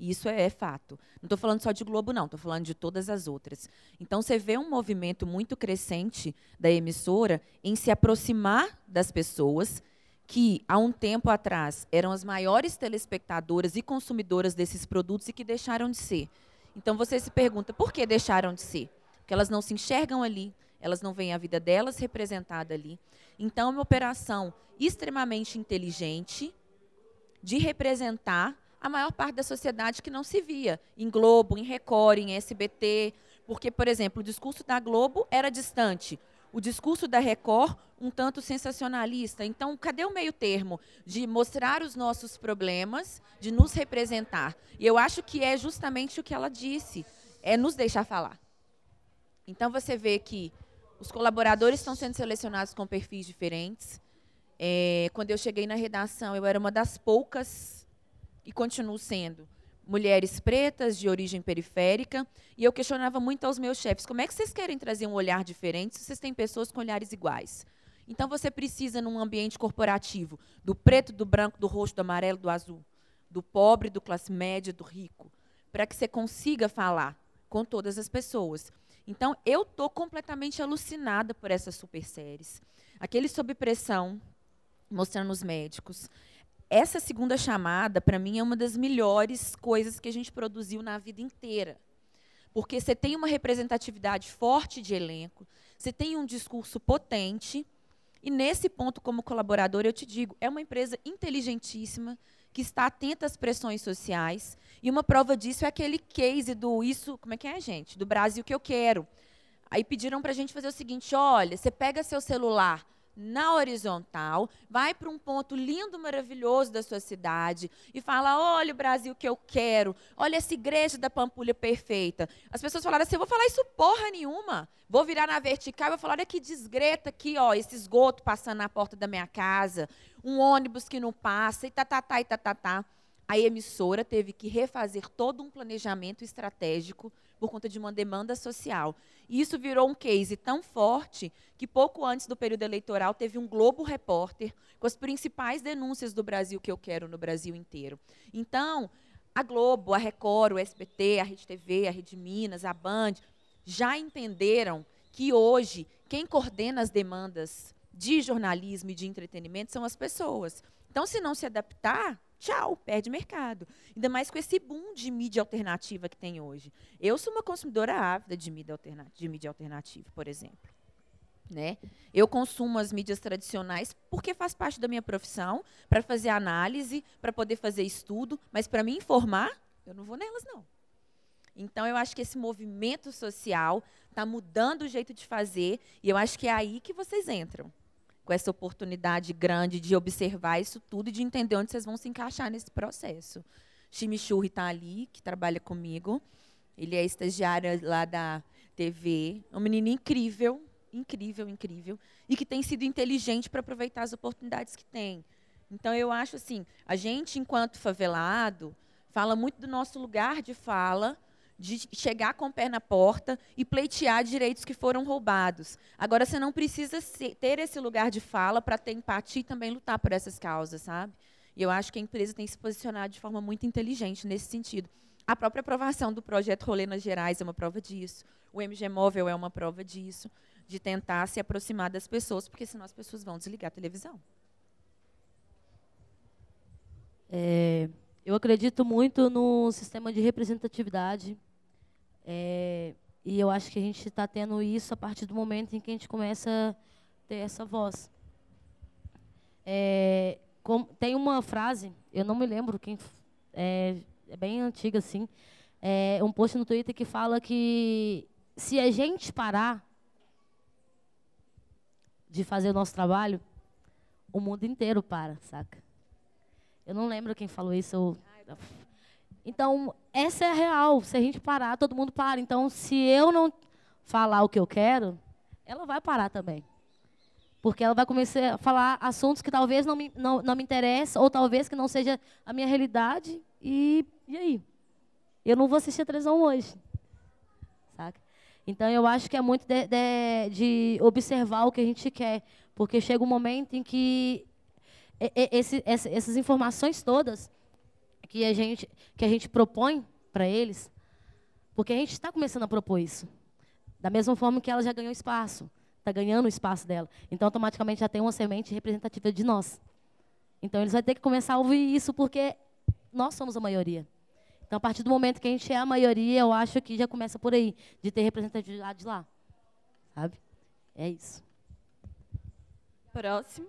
S3: Isso é, é fato. Não estou falando só de Globo, não, estou falando de todas as outras. Então, você vê um movimento muito crescente da emissora em se aproximar das pessoas que, há um tempo atrás, eram as maiores telespectadoras e consumidoras desses produtos e que deixaram de ser. Então, você se pergunta, por que deixaram de ser? Porque elas não se enxergam ali, elas não veem a vida delas representada ali. Então, é uma operação extremamente inteligente de representar a maior parte da sociedade que não se via em Globo, em Record, em SBT, porque, por exemplo, o discurso da Globo era distante, o discurso da Record um tanto sensacionalista. Então, cadê o meio termo de mostrar os nossos problemas, de nos representar? E eu acho que é justamente o que ela disse, é nos deixar falar. Então, você vê que os colaboradores estão sendo selecionados com perfis diferentes. É, quando eu cheguei na redação, eu era uma das poucas, e continuo sendo, mulheres pretas de origem periférica, e eu questionava muito aos meus chefes, como é que vocês querem trazer um olhar diferente se vocês têm pessoas com olhares iguais? Então você precisa, num ambiente corporativo, do preto, do branco, do roxo, do amarelo, do azul, do pobre, do classe média, do rico, para que você consiga falar com todas as pessoas. Então, eu estou completamente alucinada por essas super séries. Aquele sob pressão, mostrando os médicos. Essa segunda chamada, para mim, é uma das melhores coisas que a gente produziu na vida inteira. Porque você tem uma representatividade forte de elenco, você tem um discurso potente, e nesse ponto, como colaborador, eu te digo, é uma empresa inteligentíssima, que está atenta às pressões sociais. E uma prova disso é aquele case do isso, como é que é, gente? Do Brasil que eu quero. Aí pediram para a gente fazer o seguinte: olha, você pega seu celular na horizontal, vai para um ponto lindo, maravilhoso da sua cidade e fala: olha o Brasil que eu quero, olha essa igreja da Pampulha perfeita. As pessoas falaram assim: eu vou falar isso porra nenhuma. Vou virar na vertical e vou falar: olha que desgreta aqui, ó, esse esgoto passando na porta da minha casa, um ônibus que não passa, e tá, tá, tá, e tá, tá, tá. A emissora teve que refazer todo um planejamento estratégico por conta de uma demanda social. E isso virou um case tão forte que pouco antes do período eleitoral teve um Globo Repórter com as principais denúncias do Brasil que eu quero no Brasil inteiro. Então, a Globo, a Record, o SBT, a Rede TV, a Rede Minas, a Band já entenderam que hoje quem coordena as demandas de jornalismo e de entretenimento são as pessoas. Então, se não se adaptar, tchau, perde mercado. Ainda mais com esse boom de mídia alternativa que tem hoje. Eu sou uma consumidora ávida de mídia, alternativa, de mídia alternativa, por exemplo. Né? Eu consumo as mídias tradicionais porque faz parte da minha profissão, para fazer análise, para poder fazer estudo, mas para me informar, eu não vou nelas, não. Então, eu acho que esse movimento social está mudando o jeito de fazer, e eu acho que é aí que vocês entram com essa oportunidade grande de observar isso tudo e de entender onde vocês vão se encaixar nesse processo. Chimichurri está ali, que trabalha comigo. Ele é estagiário lá da TV. É um menino incrível, incrível, incrível. E que tem sido inteligente para aproveitar as oportunidades que tem. Então, eu acho assim, a gente, enquanto favelado, fala muito do nosso lugar de fala, de chegar com o pé na porta e pleitear direitos que foram roubados. Agora, você não precisa ter esse lugar de fala para ter empatia e também lutar por essas causas, sabe? E eu acho que a empresa tem se posicionado de forma muito inteligente nesse sentido. A própria aprovação do projeto Rolê nas Gerais é uma prova disso. O MG Móvel é uma prova disso, de tentar se aproximar das pessoas, porque senão as pessoas vão desligar a televisão.
S4: É, eu acredito muito no sistema de representatividade é, e eu acho que a gente está tendo isso a partir do momento em que a gente começa a ter essa voz. É, com, tem uma frase, eu não me lembro quem é, é bem antiga assim, é um post no Twitter que fala que se a gente parar de fazer o nosso trabalho, o mundo inteiro para, saca? Eu não lembro quem falou isso. Eu, então, essa é a real. Se a gente parar, todo mundo para. Então, se eu não falar o que eu quero, ela vai parar também. Porque ela vai começar a falar assuntos que talvez não me, não, não me interessem, ou talvez que não seja a minha realidade. E, e aí? Eu não vou assistir a televisão hoje. Saca? Então, eu acho que é muito de, de, de observar o que a gente quer. Porque chega um momento em que esse, essas informações todas que a gente, que a gente propõe para eles, porque a gente está começando a propor isso. Da mesma forma que ela já ganhou espaço, está ganhando o espaço dela. Então, automaticamente, já tem uma semente representativa de nós. Então, eles vão ter que começar a ouvir isso, porque nós somos a maioria. Então, a partir do momento que a gente é a maioria, eu acho que já começa por aí, de ter representatividade lá. Sabe? É isso.
S2: Próximo.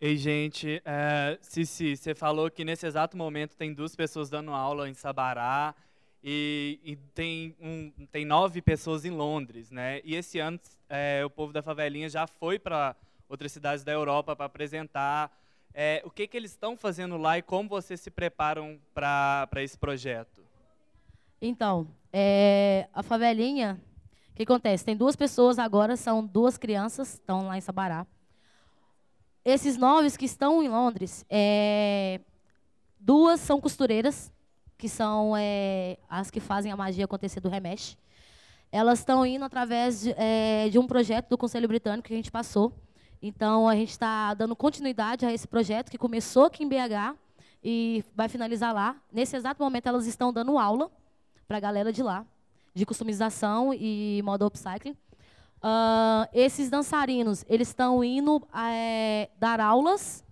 S6: Ei, gente, é, Cici, você falou que nesse exato momento tem duas pessoas dando aula em Sabará e, e tem, um, tem nove pessoas em Londres, né? E esse ano é, o povo da favelinha já foi para outras cidades da Europa para apresentar. É, o que, que eles estão fazendo lá e como vocês se preparam para esse projeto?
S4: Então, é, a favelinha, o que acontece? Tem duas pessoas agora, são duas crianças, estão lá em Sabará. Esses nove que estão em Londres, é, duas são costureiras, que são é, as que fazem a magia acontecer do Remesh. Elas estão indo através de, é, de um projeto do Conselho Britânico que a gente passou. Então, a gente está dando continuidade a esse projeto que começou aqui em BH e vai finalizar lá. Nesse exato momento, elas estão dando aula para a galera de lá, de customização e modo upcycling. Uh, esses dançarinos, eles estão indo é, dar aulas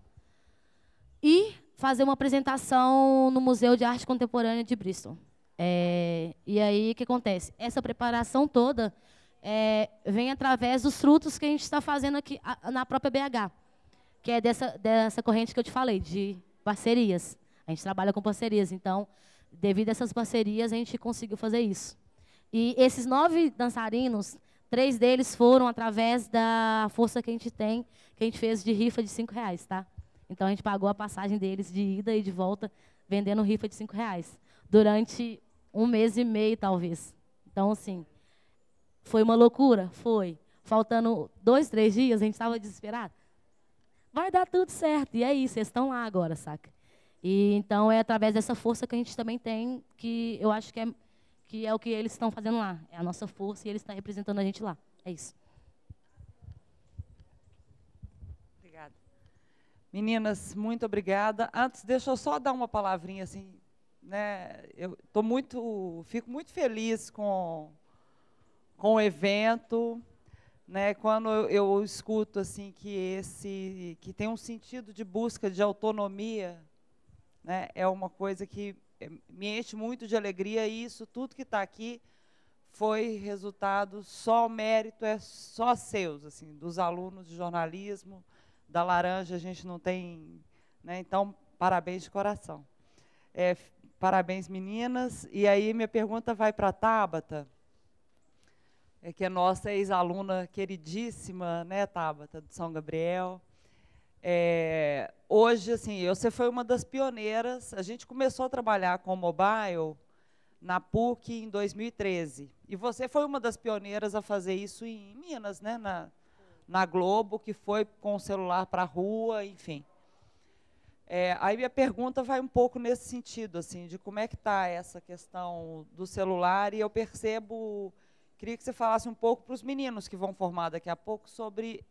S4: e fazer uma apresentação no Museu de Arte Contemporânea de Bristol. É, e aí, o que acontece? Essa preparação toda é, vem através dos frutos que a gente está fazendo aqui a, na própria BH, que é dessa, dessa corrente que eu te falei, de parcerias. A gente trabalha com parcerias. Então, devido a essas parcerias, a gente conseguiu fazer isso. E esses nove dançarinos, três deles foram através da força que a gente tem, que a gente fez de rifa de cinco reais, tá? Então a gente pagou a passagem deles de ida e de volta, vendendo rifa de cinco reais, durante um mês e meio, talvez. Então, assim, foi uma loucura? Foi. Faltando dois, três dias, a gente estava desesperado. Vai dar tudo certo. E é isso, eles estão lá agora, saca? E então é através dessa força que a gente também tem, que eu acho que é, que é o que eles estão fazendo lá. É a nossa força e eles estão representando a gente lá. É isso.
S7: Obrigada. Meninas, muito obrigada. Antes, deixa eu só dar uma palavrinha assim, né? Eu tô muito, fico muito feliz com com o evento, né? Quando eu, eu escuto assim que esse que tem um sentido de busca de autonomia, né? É uma coisa que me enche muito de alegria e isso tudo que está aqui foi resultado só o mérito é só seus assim dos alunos de jornalismo da laranja a gente não tem né então parabéns de coração é, Parabéns, meninas. E aí minha pergunta vai para Tabata, é que é nossa ex-aluna queridíssima, né, Tabata, do São Gabriel. É, hoje, assim, você foi uma das pioneiras. A gente começou a trabalhar com mobile na PUC em 2013. E você foi uma das pioneiras a fazer isso em Minas, né, na, na Globo, que foi com o celular para a rua, enfim. É, aí minha pergunta vai um pouco nesse sentido, assim, de como é que está essa questão do celular, e eu percebo, queria que você falasse um pouco para os meninos que vão formar daqui a pouco sobre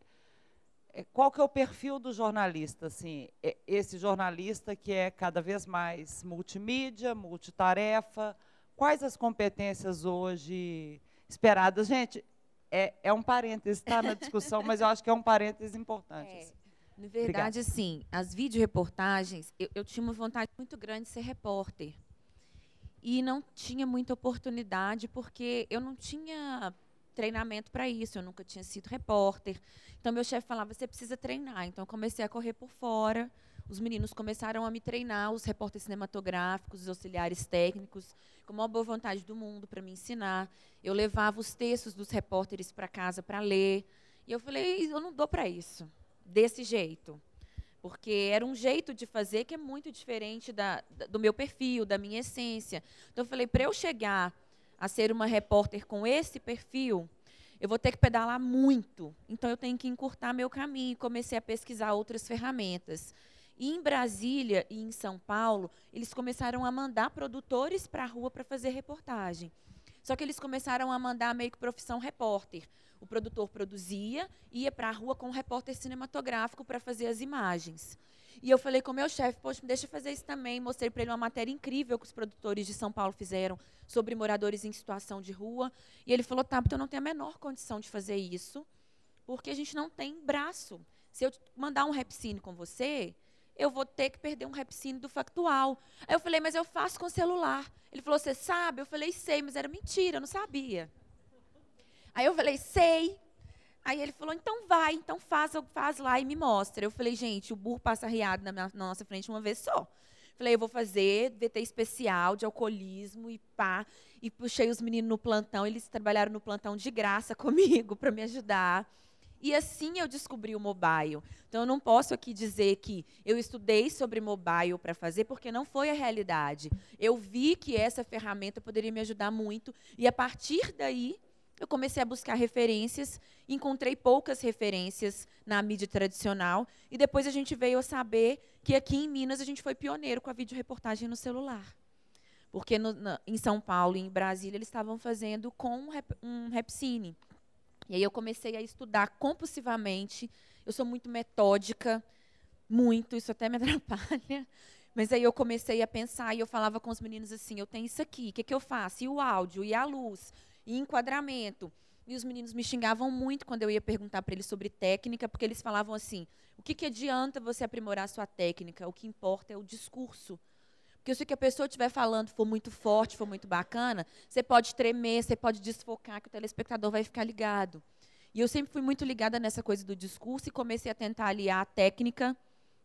S7: qual que é o perfil do jornalista, assim, é, esse jornalista que é cada vez mais multimídia, multitarefa, quais as competências hoje esperadas? Gente, é, é um parêntese, está na discussão, mas eu acho que é um parêntese importante.
S3: É.
S7: Assim.
S3: Na verdade, Obrigada. assim, as videoreportagens, eu, eu tinha uma vontade muito grande de ser repórter. E não tinha muita oportunidade, porque eu não tinha treinamento para isso, eu nunca tinha sido repórter. Então, meu chefe falava: você precisa treinar. Então, eu comecei a correr por fora. Os meninos começaram a me treinar, os repórteres cinematográficos, os auxiliares técnicos, com a maior boa vontade do mundo para me ensinar. Eu levava os textos dos repórteres para casa para ler. E eu falei: eu não dou para isso desse jeito. Porque era um jeito de fazer que é muito diferente da, do meu perfil, da minha essência. Então, eu falei, para eu chegar a ser uma repórter com esse perfil, eu vou ter que pedalar muito. Então, eu tenho que encurtar meu caminho. Comecei a pesquisar outras ferramentas. E em Brasília e em São Paulo, eles começaram a mandar produtores para a rua para fazer reportagem. Só que eles começaram a mandar meio que profissão repórter. O produtor produzia, ia para a rua com um repórter cinematográfico para fazer as imagens. E eu falei com o meu chefe, poxa, deixa eu fazer isso também. Mostrei para ele uma matéria incrível que os produtores de São Paulo fizeram sobre moradores em situação de rua. E ele falou, tá, eu não tenho a menor condição de fazer isso, porque a gente não tem braço. Se eu mandar um repcine com você, eu vou ter que perder um repsine do factual. Aí eu falei, mas eu faço com celular. Ele falou, você sabe? Eu falei, sei, mas era mentira, eu não sabia. Aí eu falei, sei. Aí ele falou, então vai, então faz, faz lá e me mostra. Eu falei, gente, o burro passa riado na, minha, na nossa frente uma vez só. Falei, eu vou fazer VT especial de alcoolismo e pá. E puxei os meninos no plantão, eles trabalharam no plantão de graça comigo para me ajudar. E assim eu descobri o mobile. Então eu não posso aqui dizer que eu estudei sobre mobile para fazer, porque não foi a realidade. Eu vi que essa ferramenta poderia me ajudar muito e a partir daí eu comecei a buscar referências, encontrei poucas referências na mídia tradicional e depois a gente veio a saber que aqui em Minas a gente foi pioneiro com a videoreportagem no celular. Porque no, na, em São Paulo e em Brasília eles estavam fazendo com um, rep, um. E aí eu comecei a estudar compulsivamente. Eu sou muito metódica, muito, isso até me atrapalha. Mas aí eu comecei a pensar e eu falava com os meninos assim: eu tenho isso aqui, o que, que eu faço? E o áudio, e a luz, e enquadramento. E os meninos me xingavam muito quando eu ia perguntar para eles sobre técnica, porque eles falavam assim: o que, que adianta você aprimorar a sua técnica? O que importa é o discurso. Porque se a pessoa estiver falando for muito forte, for muito bacana, você pode tremer, você pode desfocar, que o telespectador vai ficar ligado. E eu sempre fui muito ligada nessa coisa do discurso e comecei a tentar aliar a técnica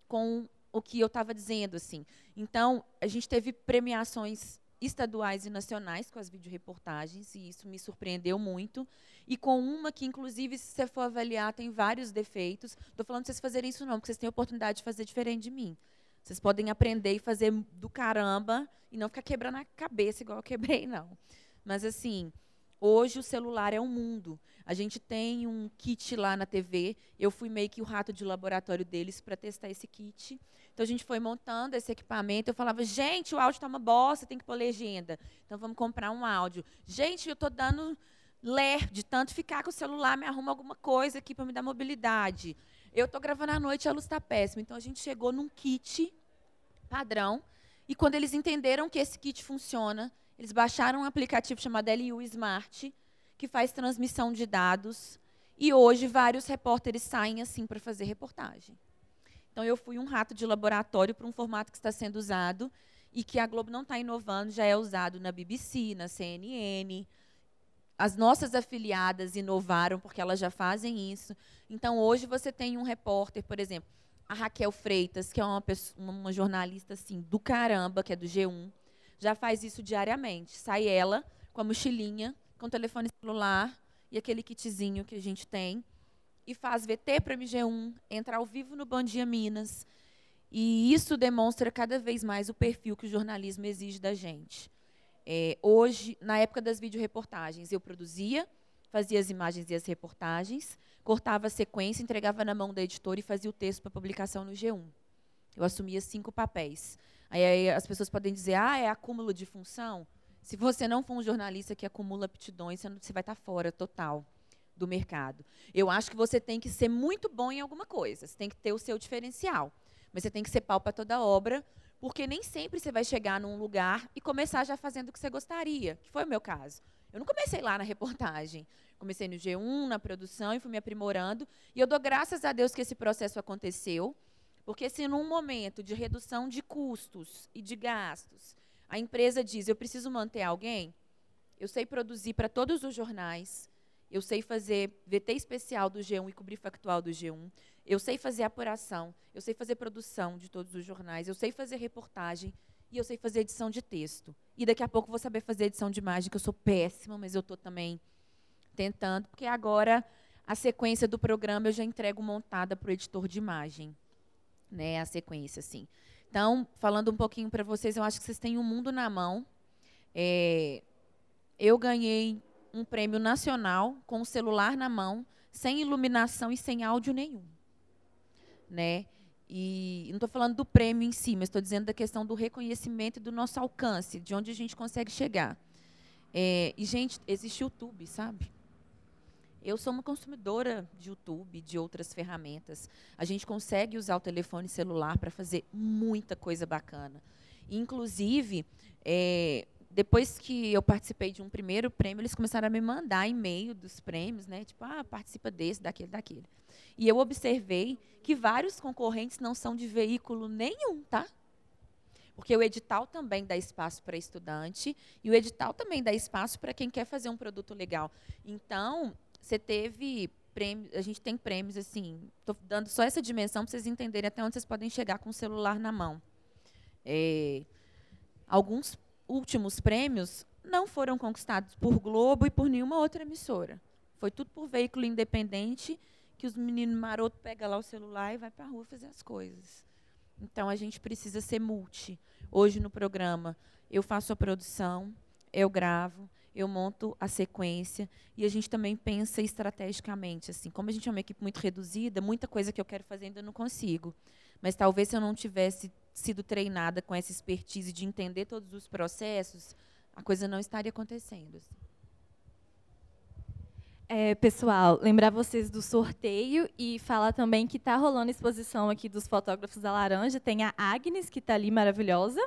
S3: com o que eu estava dizendo. assim. Então, a gente teve premiações estaduais e nacionais com as videoreportagens, e isso me surpreendeu muito. E com uma que, inclusive, se você for avaliar, tem vários defeitos. Estou falando para vocês fazerem isso não, porque vocês têm a oportunidade de fazer diferente de mim. Vocês podem aprender e fazer do caramba e não ficar quebrando a cabeça igual eu quebrei, não. Mas, assim, hoje o celular é um mundo. A gente tem um kit lá na TV. Eu fui meio que o rato de laboratório deles para testar esse kit. Então a gente foi montando esse equipamento. Eu falava, gente, o áudio está uma bosta, tem que pôr legenda. Então vamos comprar um áudio. Gente, eu estou dando ler de tanto ficar com o celular, me arruma alguma coisa aqui para me dar mobilidade. Eu estou gravando à noite, a luz está péssima. Então a gente chegou num kit padrão. E quando eles entenderam que esse kit funciona, eles baixaram um aplicativo chamado LU Smart, que faz transmissão de dados. E hoje vários repórteres saem assim para fazer reportagem. Então, eu fui um rato de laboratório para um formato que está sendo usado e que a Globo não está inovando, já é usado na BBC, na CNN. As nossas afiliadas inovaram porque elas já fazem isso. Então, hoje você tem um repórter, por exemplo, a Raquel Freitas, que é uma, pessoa, uma jornalista assim do caramba, que é do G1, já faz isso diariamente. Sai ela com a mochilinha, com o telefone celular e aquele kitzinho que a gente tem e faz VT para MG1, entra ao vivo no Bom Dia Minas. E isso demonstra cada vez mais o perfil que o jornalismo exige da gente. É, hoje, na época das videoreportagens, eu produzia, fazia as imagens e as reportagens, cortava a sequência, entregava na mão da editora e fazia o texto para publicação no G1. Eu assumia cinco papéis. Aí, aí, as pessoas podem dizer, ah, é acúmulo de função? Se você não for um jornalista que acumula aptidões, você vai estar fora total do mercado. Eu acho que você tem que ser muito bom em alguma coisa, você tem que ter o seu diferencial. Mas você tem que ser pau para toda obra, porque nem sempre você vai chegar num lugar e começar já fazendo o que você gostaria, que foi o meu caso. Eu não comecei lá na reportagem. Comecei no G1, na produção, e fui me aprimorando. E eu dou graças a Deus que esse processo aconteceu, porque se num momento de redução de custos e de gastos, a empresa diz, eu preciso manter alguém, eu sei produzir para todos os jornais, eu sei fazer VT especial do G1 e cobrir factual do G1. Eu sei fazer apuração. Eu sei fazer produção de todos os jornais. Eu sei fazer reportagem. E eu sei fazer edição de texto. E daqui a pouco vou saber fazer edição de imagem, que eu sou péssima, mas eu estou também tentando, porque agora a sequência do programa eu já entrego montada para o editor de imagem. Né, a sequência, assim. Então, falando um pouquinho para vocês, eu acho que vocês têm um mundo na mão. É, eu ganhei um prêmio nacional com o celular na mão, sem iluminação e sem áudio nenhum. Né? E não estou falando do prêmio em si, mas estou dizendo da questão do reconhecimento e do nosso alcance, de onde a gente consegue chegar. É, e, gente, existe YouTube, sabe? Eu sou uma consumidora de YouTube, de outras ferramentas. A gente consegue usar o telefone celular para fazer muita coisa bacana. Inclusive, é, depois que eu participei de um primeiro prêmio, eles começaram a me mandar e-mail dos prêmios, né? Tipo, ah, participa desse, daquele, daquele. E eu observei que vários concorrentes não são de veículo nenhum, tá? Porque o edital também dá espaço para estudante e o edital também dá espaço para quem quer fazer um produto legal. Então, você teve prêmios, a gente tem prêmios assim, estou dando só essa dimensão para vocês entenderem até onde vocês podem chegar com o celular na mão. É, alguns últimos prêmios não foram conquistados por Globo e por nenhuma outra emissora. Foi tudo por veículo independente que os meninos maroto pega lá o celular e vai para a rua fazer as coisas. Então a gente precisa ser multi. Hoje no programa eu faço a produção, eu gravo, eu monto a sequência e a gente também pensa estrategicamente assim. Como a gente é uma equipe muito reduzida, muita coisa que eu quero fazer ainda não consigo. Mas talvez se eu não tivesse sido treinada com essa expertise de entender todos os processos, a coisa não estaria acontecendo. Assim.
S2: É, pessoal, lembrar vocês do sorteio e falar também que está rolando exposição aqui dos fotógrafos da Laranja. Tem a Agnes, que está ali maravilhosa.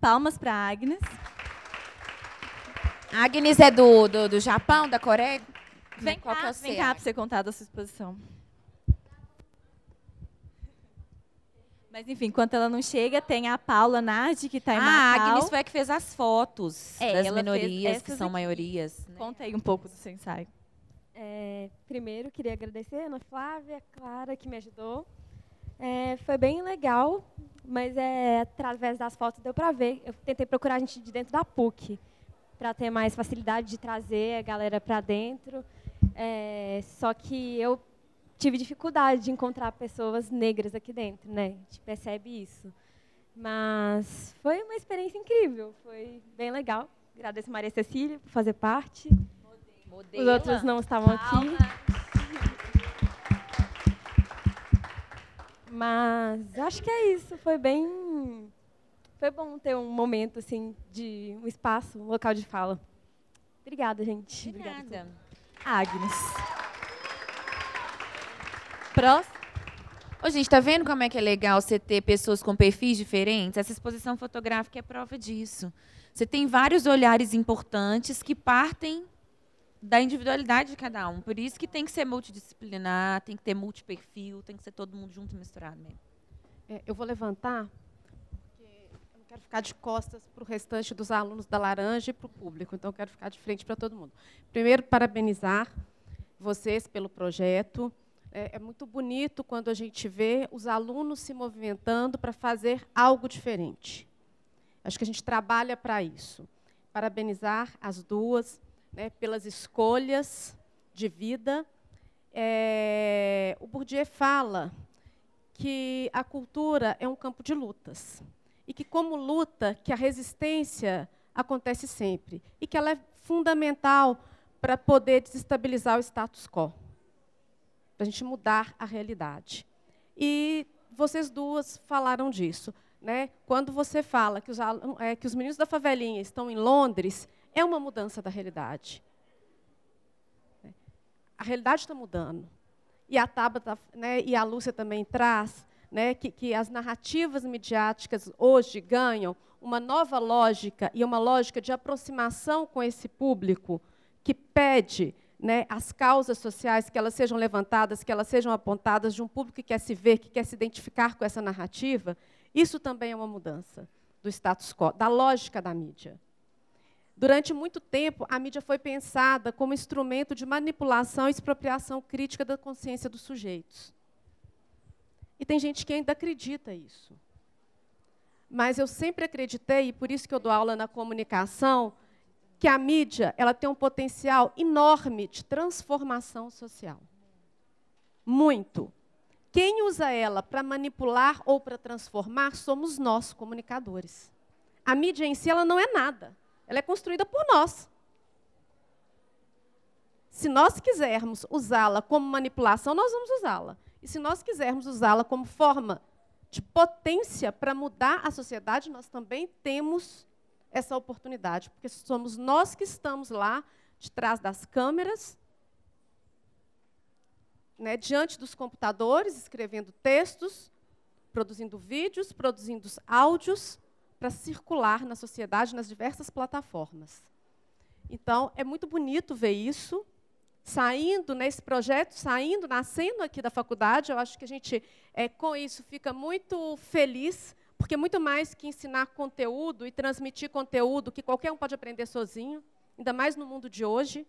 S2: Palmas para a Agnes.
S3: Agnes é do, do, do Japão, da Coreia?
S2: Vem Qual cá, é vem cá para você contar da sua exposição. Mas, enfim, enquanto ela não chega, tem a Paula Nardi, que está em ah,
S3: a Agnes foi a que fez as fotos é, das minorias, que são aqui. maiorias.
S2: Né? Conta aí um pouco do seu ensaio.
S8: É, primeiro, queria agradecer a Ana Flávia, a Clara, que me ajudou. É, foi bem legal, mas é, através das fotos deu para ver. Eu tentei procurar gente de dentro da PUC, para ter mais facilidade de trazer a galera para dentro. É, só que eu tive dificuldade de encontrar pessoas negras aqui dentro, né? A gente percebe isso. Mas foi uma experiência incrível, foi bem legal. Agradeço a Maria Cecília por fazer parte. Modela. Os outros não estavam aqui. Mas acho que é isso. Foi bem. Foi bom ter um momento assim de um espaço, um local de fala. Obrigada, gente.
S3: Obrigada. Obrigada.
S2: Agnes.
S3: Próximo. Ô, gente, tá vendo como é que é legal você ter pessoas com perfis diferentes? Essa exposição fotográfica é prova disso. Você tem vários olhares importantes que partem da individualidade de cada um. Por isso que tem que ser multidisciplinar, tem que ter multiperfil, tem que ser todo mundo junto e misturado mesmo.
S9: É, eu vou levantar, porque eu não quero ficar de costas para o restante dos alunos da Laranja e para o público, então eu quero ficar de frente para todo mundo. Primeiro, parabenizar vocês pelo projeto. É, é muito bonito quando a gente vê os alunos se movimentando para fazer algo diferente. Acho que a gente trabalha para isso. Parabenizar as duas né, pelas escolhas de vida. É, o Bourdieu fala que a cultura é um campo de lutas e que, como luta, que a resistência acontece sempre e que ela é fundamental para poder desestabilizar o status quo para a gente mudar a realidade. E vocês duas falaram disso. Né? Quando você fala que os, é, que os meninos da favelinha estão em Londres, é uma mudança da realidade. A realidade está mudando. E a Tabata, né, e a Lúcia também traz né, que, que as narrativas midiáticas hoje ganham uma nova lógica e uma lógica de aproximação com esse público que pede né, as causas sociais, que elas sejam levantadas, que elas sejam apontadas de um público que quer se ver, que quer se identificar com essa narrativa, isso também é uma mudança do status quo, da lógica da mídia. Durante muito tempo, a mídia foi pensada como instrumento de manipulação e expropriação crítica da consciência dos sujeitos. E tem gente que ainda acredita isso. Mas eu sempre acreditei, e por isso que eu dou aula na comunicação, que a mídia ela tem um potencial enorme de transformação social. Muito. Quem usa ela para manipular ou para transformar somos nós, comunicadores. A mídia em si ela não é nada. Ela é construída por nós. Se nós quisermos usá-la como manipulação, nós vamos usá-la. E se nós quisermos usá-la como forma de potência para mudar a sociedade, nós também temos essa oportunidade, porque somos nós que estamos lá, de trás das câmeras, né, diante dos computadores, escrevendo textos, produzindo vídeos, produzindo áudios, para circular na sociedade nas diversas plataformas. Então, é muito bonito ver isso saindo nesse projeto, saindo, nascendo aqui da faculdade. Eu acho que a gente, é, com isso, fica muito feliz porque muito mais que ensinar conteúdo e transmitir conteúdo que qualquer um pode aprender sozinho, ainda mais no mundo de hoje,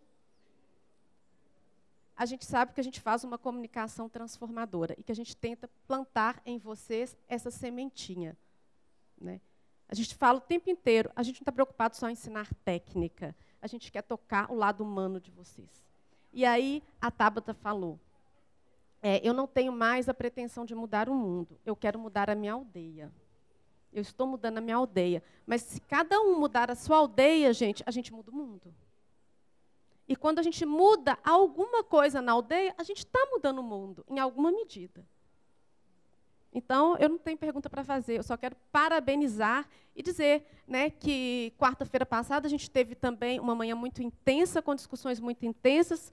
S9: a gente sabe que a gente faz uma comunicação transformadora e que a gente tenta plantar em vocês essa sementinha. Né? A gente fala o tempo inteiro, a gente não está preocupado só em ensinar técnica, a gente quer tocar o lado humano de vocês. E aí a Tabata falou, é, eu não tenho mais a pretensão de mudar o mundo, eu quero mudar a minha aldeia. Eu estou mudando a minha aldeia. Mas se cada um mudar a sua aldeia, gente, a gente muda o mundo. E quando a gente muda alguma coisa na aldeia, a gente está mudando o mundo, em alguma medida. Então, eu não tenho pergunta para fazer, eu só quero parabenizar e dizer né, que quarta-feira passada a gente teve também uma manhã muito intensa, com discussões muito intensas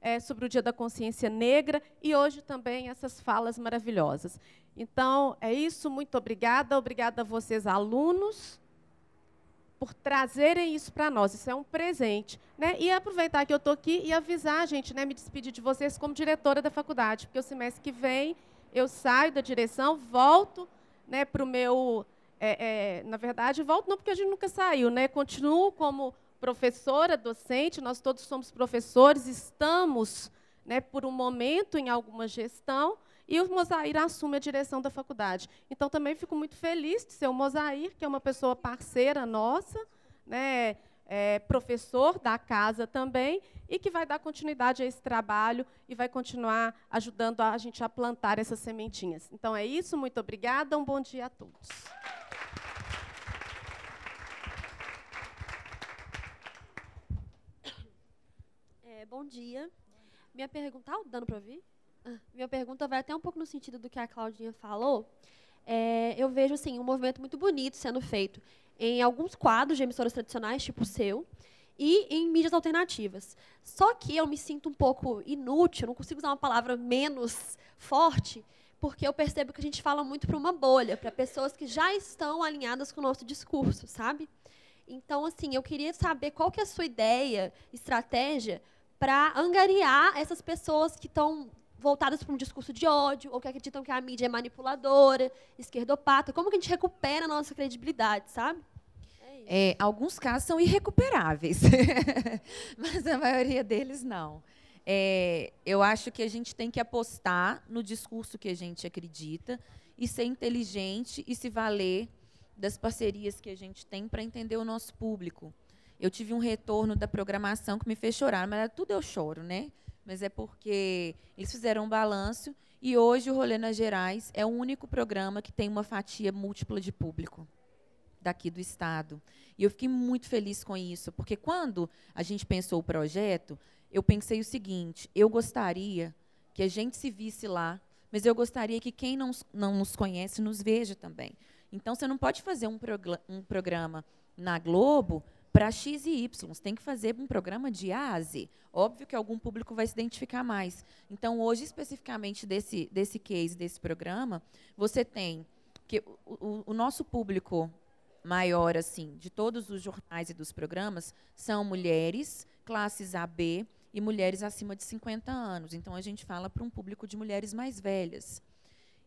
S9: é, sobre o Dia da Consciência Negra, e hoje também essas falas maravilhosas. Então, é isso, muito obrigada. Obrigada a vocês, alunos, por trazerem isso para nós. Isso é um presente. Né? E aproveitar que eu estou aqui e avisar, gente, né, me despedir de vocês como diretora da faculdade, porque o semestre que vem eu saio da direção, volto né, para o meu. É, é, na verdade, volto não porque a gente nunca saiu, né? continuo como professora, docente, nós todos somos professores, estamos né, por um momento em alguma gestão, e o Mosair assume a direção da faculdade. Então, também fico muito feliz de ser o Mosair, que é uma pessoa parceira nossa, né, é, professor da casa também, e que vai dar continuidade a esse trabalho e vai continuar ajudando a gente a plantar essas sementinhas. Então, é isso. Muito obrigada. Um bom dia a todos.
S10: Bom dia. Minha pergunta. Tá dando para ouvir? Ah, minha pergunta vai até um pouco no sentido do que a Claudinha falou. É, eu vejo assim, um movimento muito bonito sendo feito em alguns quadros de emissoras tradicionais, tipo o seu, e em mídias alternativas. Só que eu me sinto um pouco inútil, não consigo usar uma palavra menos forte, porque eu percebo que a gente fala muito para uma bolha, para pessoas que já estão alinhadas com o nosso discurso, sabe? Então, assim, eu queria saber qual que é a sua ideia, estratégia para angariar essas pessoas que estão voltadas para um discurso de ódio ou que acreditam que a mídia é manipuladora, esquerdopata. Como que a gente recupera a nossa credibilidade, sabe?
S3: É, alguns casos são irrecuperáveis, mas a maioria deles não. É, eu acho que a gente tem que apostar no discurso que a gente acredita e ser inteligente e se valer das parcerias que a gente tem para entender o nosso público. Eu tive um retorno da programação que me fez chorar, mas tudo eu choro, né? Mas é porque eles fizeram um balanço e hoje o Rolê nas Gerais é o único programa que tem uma fatia múltipla de público daqui do estado. E eu fiquei muito feliz com isso, porque quando a gente pensou o projeto, eu pensei o seguinte: eu gostaria que a gente se visse lá, mas eu gostaria que quem não, não nos conhece nos veja também. Então, você não pode fazer um, um programa na Globo para X e Y. Você tem que fazer um programa de A a Z. Óbvio que algum público vai se identificar mais. Então, hoje, especificamente desse, desse case, desse programa, você tem que o, o, o nosso público maior assim de todos os jornais e dos programas são mulheres, classes AB e mulheres acima de 50 anos. Então a gente fala para um público de mulheres mais velhas.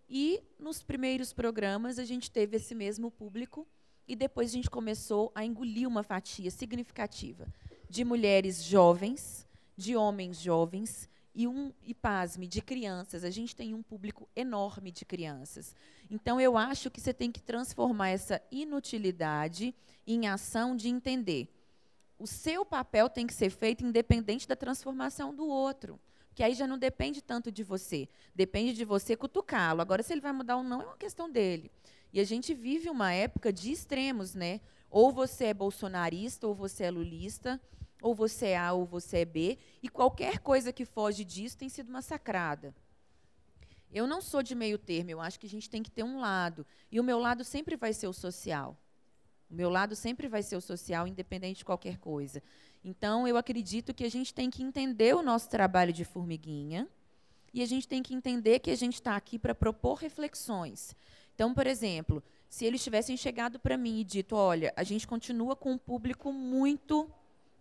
S3: E nos primeiros programas a gente teve esse mesmo público e depois a gente começou a engolir uma fatia significativa de mulheres jovens, de homens jovens e um e pasme de crianças. A gente tem um público enorme de crianças. Então eu acho que você tem que transformar essa inutilidade em ação de entender. O seu papel tem que ser feito independente da transformação do outro. Que aí já não depende tanto de você. Depende de você cutucá-lo. Agora, se ele vai mudar ou não, é uma questão dele. E a gente vive uma época de extremos, né? Ou você é bolsonarista, ou você é lulista, ou você é A ou você é B, e qualquer coisa que foge disso tem sido massacrada. Eu não sou de meio termo, eu acho que a gente tem que ter um lado. E o meu lado sempre vai ser o social. O meu lado sempre vai ser o social, independente de qualquer coisa. Então, eu acredito que a gente tem que entender o nosso trabalho de formiguinha e a gente tem que entender que a gente está aqui para propor reflexões. Então, por exemplo, se eles tivessem chegado para mim e dito: olha, a gente continua com um público muito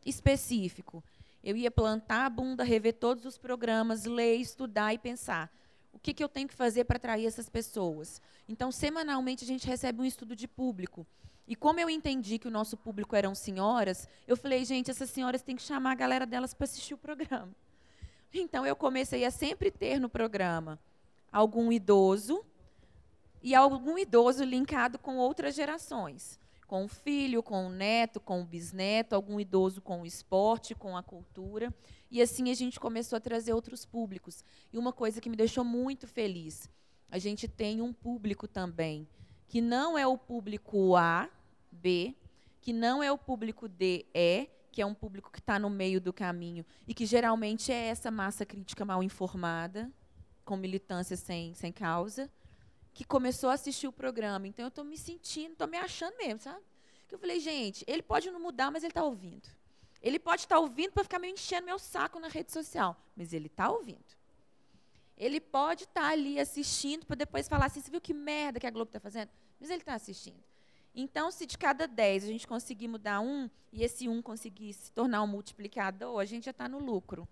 S3: específico. Eu ia plantar a bunda, rever todos os programas, ler, estudar e pensar. O que, que eu tenho que fazer para atrair essas pessoas? Então, semanalmente, a gente recebe um estudo de público. E como eu entendi que o nosso público eram senhoras, eu falei, gente, essas senhoras têm que chamar a galera delas para assistir o programa. Então, eu comecei a sempre ter no programa algum idoso e algum idoso linkado com outras gerações com o filho, com o neto, com o bisneto, algum idoso com o esporte, com a cultura. E assim a gente começou a trazer outros públicos. E uma coisa que me deixou muito feliz, a gente tem um público também que não é o público A, B, que não é o público D, E, que é um público que está no meio do caminho e que geralmente é essa massa crítica mal informada, com militância sem, sem causa, que começou a assistir o programa. Então eu estou me sentindo, estou me achando mesmo, sabe? Que eu falei, gente, ele pode não mudar, mas ele está ouvindo. Ele pode estar tá ouvindo para ficar me enchendo meu saco na rede social, mas ele está ouvindo. Ele pode estar tá ali assistindo para depois falar assim, você viu que merda que a Globo está fazendo? Mas ele está assistindo. Então, se de cada 10 a gente conseguir mudar um, e esse um conseguir se tornar um multiplicador, a gente já está no lucro.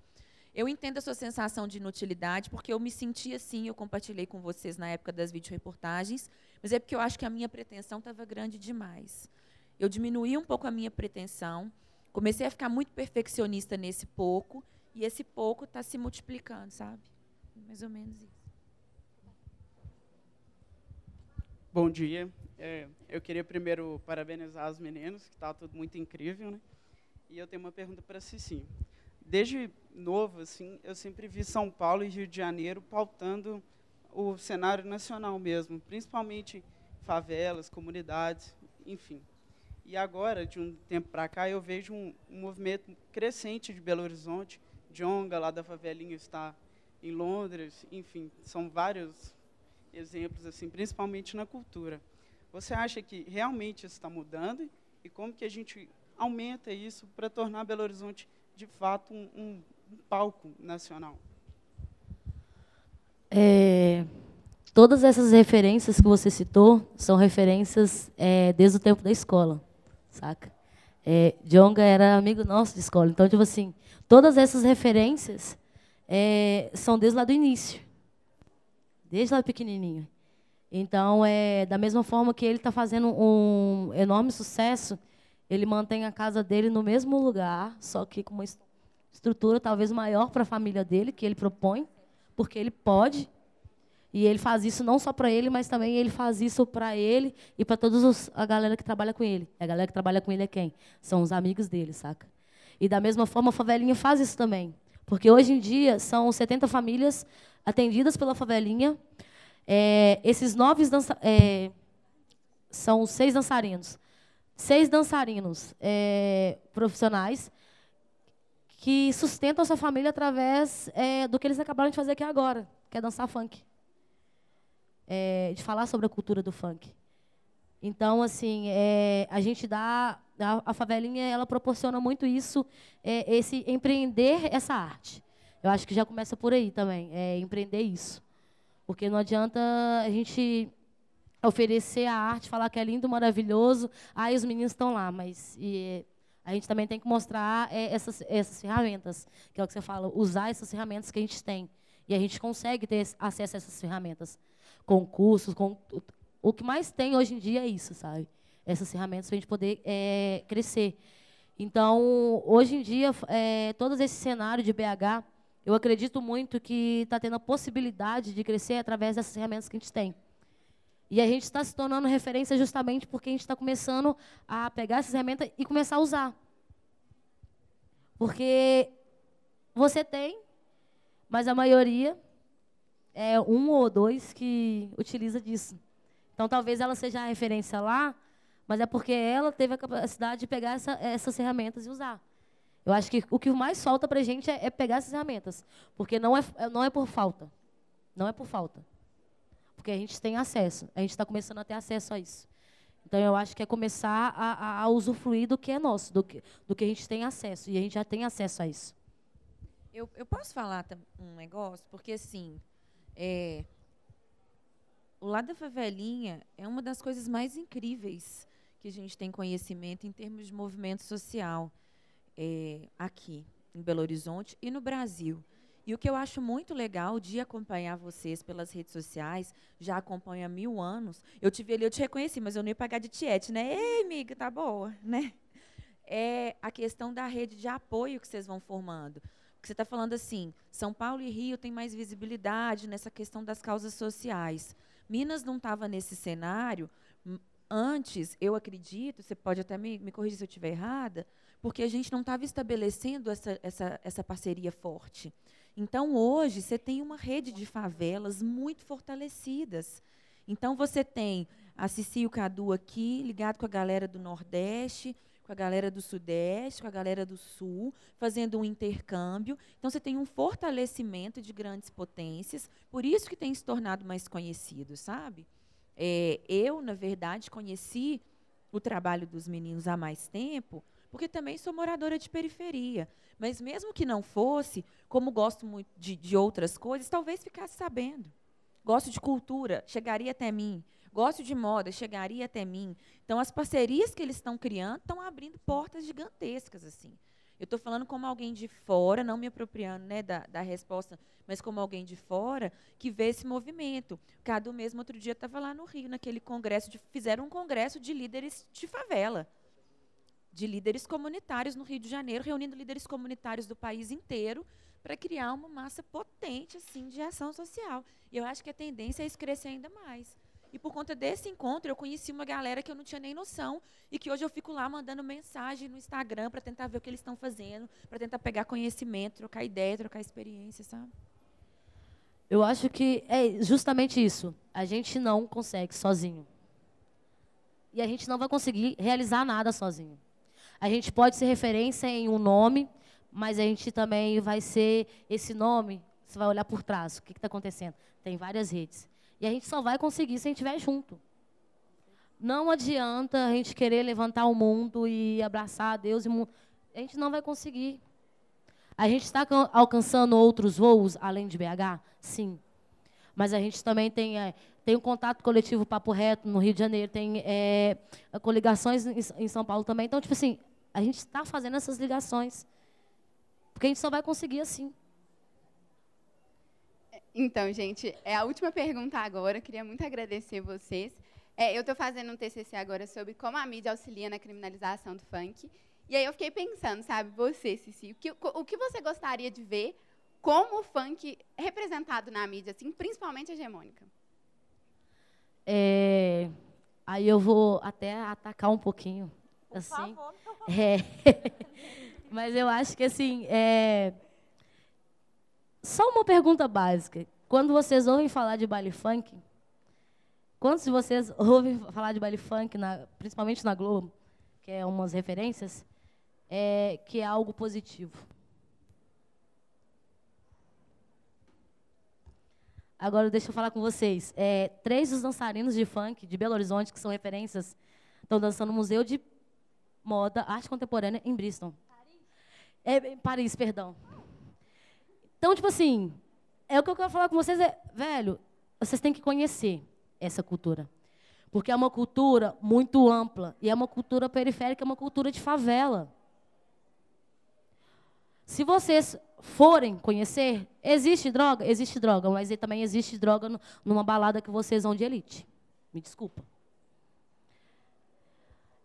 S3: Eu entendo a sua sensação de inutilidade, porque eu me senti assim, eu compartilhei com vocês na época das videoreportagens, mas é porque eu acho que a minha pretensão estava grande demais. Eu diminuí um pouco a minha pretensão, comecei a ficar muito perfeccionista nesse pouco, e esse pouco está se multiplicando, sabe? Mais ou menos isso.
S11: Bom dia. É, eu queria primeiro parabenizar os meninos, que está tudo muito incrível, né? E eu tenho uma pergunta para Cici. Desde novo, assim, eu sempre vi São Paulo e Rio de Janeiro pautando o cenário nacional mesmo, principalmente favelas, comunidades, enfim. E agora, de um tempo para cá, eu vejo um, um, movimento crescente de Belo Horizonte. Jonga, lá da favelinha, está em Londres. Enfim, são vários exemplos, assim, principalmente na cultura. Você acha que realmente isso está mudando? E como que a gente aumenta isso para tornar Belo Horizonte, de fato, um, um, um palco nacional?
S4: É, todas essas referências que você citou são referências é, desde o tempo da escola saca? É, era amigo nosso de escola. Então, tipo assim, todas essas referências é, são desde lá do início. Desde lá pequenininho. Então, é, da mesma forma que ele está fazendo um enorme sucesso, ele mantém a casa dele no mesmo lugar, só que com uma talvez maior para a família dele, que ele propõe, porque ele pode, e ele faz isso não só para ele, mas também ele faz isso para ele e para toda a galera que trabalha com ele. A galera que trabalha com ele é quem? São os amigos dele, saca? E da mesma forma, a favelinha faz isso também. Porque hoje em dia são 70 famílias atendidas pela favelinha. É, esses nove dança é, são seis dançarinos. Seis dançarinos é, profissionais que sustentam sua família através é, do que eles acabaram de fazer aqui agora, que é dançar funk é, de falar sobre a cultura do funk. Então, assim, é, a gente dá a, a, favelinha, ela proporciona muito isso, é, esse empreender essa arte. Eu acho que já começa por aí também, é empreender isso, porque não adianta a gente oferecer a arte, falar que é lindo, maravilhoso, aí os meninos estão lá, mas e, a gente também tem que mostrar é, essas, essas ferramentas, que é o que você fala, usar essas ferramentas que a gente tem. E a gente consegue ter acesso a essas ferramentas concursos, com, o que mais tem hoje em dia é isso, sabe? Essas ferramentas para a gente poder é, crescer. Então, hoje em dia, é, todo esse cenário de BH, eu acredito muito que está tendo a possibilidade de crescer através dessas ferramentas que a gente tem. E a gente está se tornando referência justamente porque a gente está começando a pegar essas ferramentas e começar a usar. Porque você tem, mas a maioria é um ou dois que utiliza disso. Então, talvez ela seja a referência lá, mas é porque ela teve a capacidade de pegar essa, essas ferramentas e usar. Eu acho que o que mais falta para a gente é, é, pegar essas ferramentas, porque não é, não é por falta. Não é por falta. Porque a gente tem acesso, a gente está começando a ter acesso a isso. Então, eu acho que é começar a, a, a usufruir do que é nosso, do que, do que a gente tem acesso, e a gente já tem acesso a isso.
S3: Eu, eu posso falar um negócio? Porque, assim, é, o lado da favelinha é uma das coisas mais incríveis que a gente tem conhecimento em termos de movimento social é, aqui em Belo Horizonte e no Brasil. E o que eu acho muito legal de acompanhar vocês pelas redes sociais, já acompanho há mil anos. Eu te vi ali, eu te reconheci, mas eu não ia pagar de tiete, né? Ei, amiga, tá boa, né? É a questão da rede de apoio que vocês vão formando. Porque você está falando assim, São Paulo e Rio têm mais visibilidade nessa questão das causas sociais. Minas não estava nesse cenário antes, eu acredito, você pode até me, me corrigir se eu estiver errada, porque a gente não estava estabelecendo essa, essa, essa parceria forte. Então, hoje, você tem uma rede de favelas muito fortalecidas. Então, você tem a Cici e o Cadu aqui, ligado com a galera do Nordeste, com a galera do Sudeste, com a galera do Sul, fazendo um intercâmbio. Então, você tem um fortalecimento de grandes potências, por isso que tem se tornado mais conhecido, sabe? É, eu, na verdade, conheci o trabalho dos meninos há mais tempo, porque também sou moradora de periferia. Mas mesmo que não fosse, como gosto muito de, de outras coisas, talvez ficasse sabendo. Gosto de cultura, chegaria até mim gosto de moda, chegaria até mim. Então, as parcerias que eles estão criando estão abrindo portas gigantescas. assim. Eu estou falando como alguém de fora, não me apropriando né, da, da resposta, mas como alguém de fora que vê esse movimento. Cadu mesmo outro dia estava lá no Rio, naquele congresso, de, fizeram um congresso de líderes de favela, de líderes comunitários no Rio de Janeiro, reunindo líderes comunitários do país inteiro para criar uma massa potente assim de ação social. E eu acho que a tendência é isso crescer ainda mais. E por conta desse encontro, eu conheci uma galera que eu não tinha nem noção e que hoje eu fico lá mandando mensagem no Instagram para tentar ver o que eles estão fazendo, para tentar pegar conhecimento, trocar ideia, trocar experiência, sabe?
S4: Eu acho que é justamente isso. A gente não consegue sozinho. E a gente não vai conseguir realizar nada sozinho. A gente pode ser referência em um nome, mas a gente também vai ser esse nome. Você vai olhar por trás. O que está acontecendo? Tem várias redes. E a gente só vai conseguir se a gente estiver junto. Não adianta a gente querer levantar o mundo e abraçar Deus. E a gente não vai conseguir. A gente está alcançando outros voos além de BH? Sim. Mas a gente também tem, é, tem um contato coletivo Papo Reto no Rio de Janeiro, tem é, coligações em, em São Paulo também. Então, tipo assim, a gente está fazendo essas ligações. Porque a gente só vai conseguir assim.
S12: Então, gente, é a última pergunta agora. Queria muito agradecer vocês. É, eu estou fazendo um TCC agora sobre como a mídia auxilia na criminalização do funk. E aí eu fiquei pensando, sabe, você, Cici, o que, o que você gostaria de ver como o funk representado na mídia, assim, principalmente hegemônica?
S4: É, aí eu vou até atacar um pouquinho, Por assim. Favor. É, mas eu acho que assim, é, só uma pergunta básica. Quando vocês ouvem falar de baile funk, quantos de vocês ouvem falar de baile funk, na, principalmente na Globo, que é umas referências, é, que é algo positivo? Agora, deixa eu falar com vocês. É, três dos dançarinos de funk de Belo Horizonte, que são referências, estão dançando no Museu de Moda, Arte Contemporânea, em Bristol. Paris? É, Paris, perdão. Então, tipo assim, é o que eu quero falar com vocês é, velho, vocês têm que conhecer essa cultura. Porque é uma cultura muito ampla e é uma cultura periférica, é uma cultura de favela. Se vocês forem conhecer, existe droga? Existe droga, mas também existe droga numa balada que vocês vão de elite. Me desculpa.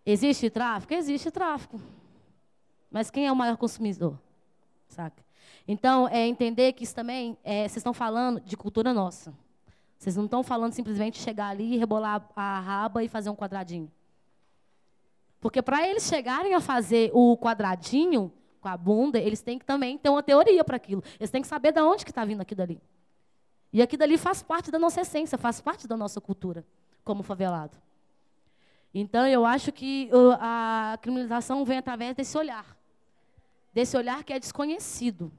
S4: Existe tráfico? Existe tráfico. Mas quem é o maior consumidor? Saca? Então, é entender que isso também, é, vocês estão falando de cultura nossa. Vocês não estão falando simplesmente chegar ali, rebolar a raba e fazer um quadradinho. Porque para eles chegarem a fazer o quadradinho com a bunda, eles têm que também ter uma teoria para aquilo. Eles têm que saber de onde que está vindo aquilo dali. E aquilo dali faz parte da nossa essência, faz parte da nossa cultura, como favelado. Então, eu acho que a criminalização vem através desse olhar. Desse olhar que é desconhecido.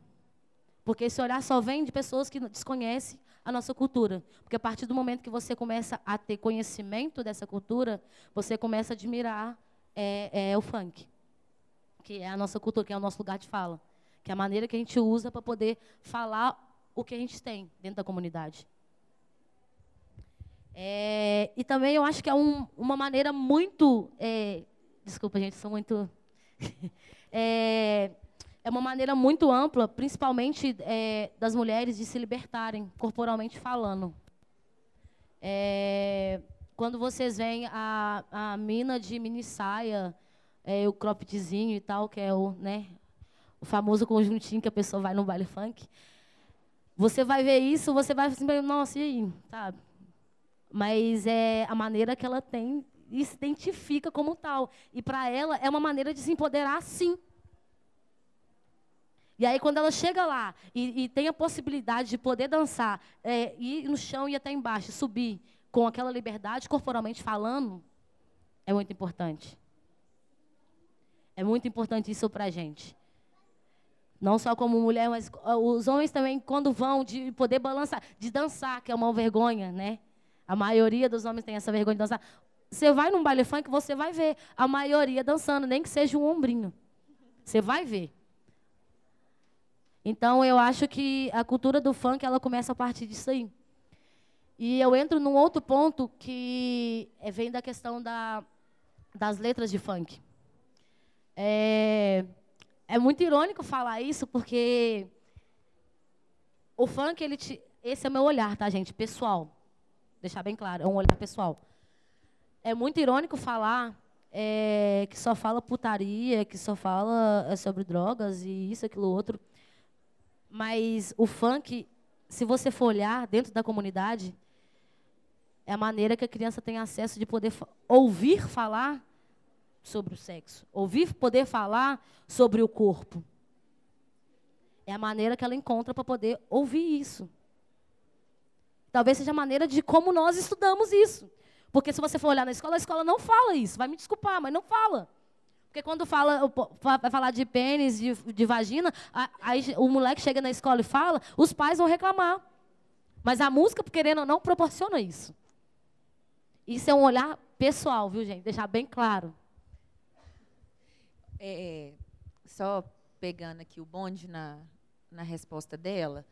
S4: Porque esse olhar só vem de pessoas que desconhecem a nossa cultura. Porque a partir do momento que você começa a ter conhecimento dessa cultura, você começa a admirar é, é, o funk, que é a nossa cultura, que é o nosso lugar de fala, que é a maneira que a gente usa para poder falar o que a gente tem dentro da comunidade. É, e também eu acho que é um, uma maneira muito. É, desculpa, gente, sou muito. é, é uma maneira muito ampla, principalmente é, das mulheres, de se libertarem, corporalmente falando. É, quando vocês veem a, a mina de mini saia, é, o croppedzinho e tal, que é o, né, o famoso conjuntinho que a pessoa vai no baile funk, você vai ver isso, você vai assim, nossa, e aí? Sabe? Mas é a maneira que ela tem e se identifica como tal. E para ela é uma maneira de se empoderar, sim. E aí, quando ela chega lá e, e tem a possibilidade de poder dançar, é, ir no chão e até embaixo, subir com aquela liberdade, corporalmente falando, é muito importante. É muito importante isso para a gente. Não só como mulher, mas os homens também, quando vão, de poder balançar, de dançar, que é uma vergonha, né? A maioria dos homens tem essa vergonha de dançar. Você vai num baile funk, você vai ver a maioria dançando, nem que seja um ombrinho. Você vai ver. Então, eu acho que a cultura do funk ela começa a partir disso aí. E eu entro num outro ponto que é, vem da questão da, das letras de funk. É, é muito irônico falar isso, porque o funk, ele te, esse é o meu olhar, tá, gente? Pessoal. Deixar bem claro, é um olhar pessoal. É muito irônico falar é, que só fala putaria, que só fala é, sobre drogas e isso, aquilo, outro. Mas o funk, se você for olhar dentro da comunidade, é a maneira que a criança tem acesso de poder ouvir falar sobre o sexo, ouvir poder falar sobre o corpo. É a maneira que ela encontra para poder ouvir isso. Talvez seja a maneira de como nós estudamos isso. Porque se você for olhar na escola, a escola não fala isso. Vai me desculpar, mas não fala. Porque quando fala, vai falar de pênis, de, de vagina, aí o moleque chega na escola e fala, os pais vão reclamar. Mas a música, querendo ou não, proporciona isso. Isso é um olhar pessoal, viu, gente? Deixar bem claro.
S3: É, só pegando aqui o bonde na, na resposta dela,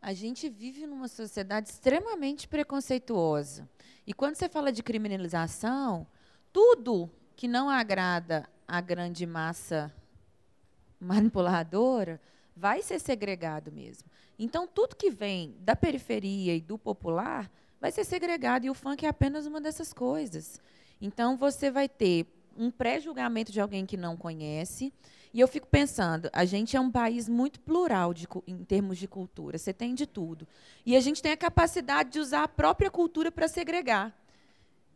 S3: a gente vive numa sociedade extremamente preconceituosa. E quando você fala de criminalização, tudo que não agrada a grande massa manipuladora vai ser segregado mesmo. Então, tudo que vem da periferia e do popular vai ser segregado, e o funk é apenas uma dessas coisas. Então, você vai ter um pré-julgamento de alguém que não conhece. E eu fico pensando, a gente é um país muito plural de, em termos de cultura, você tem de tudo. E a gente tem a capacidade de usar a própria cultura para segregar.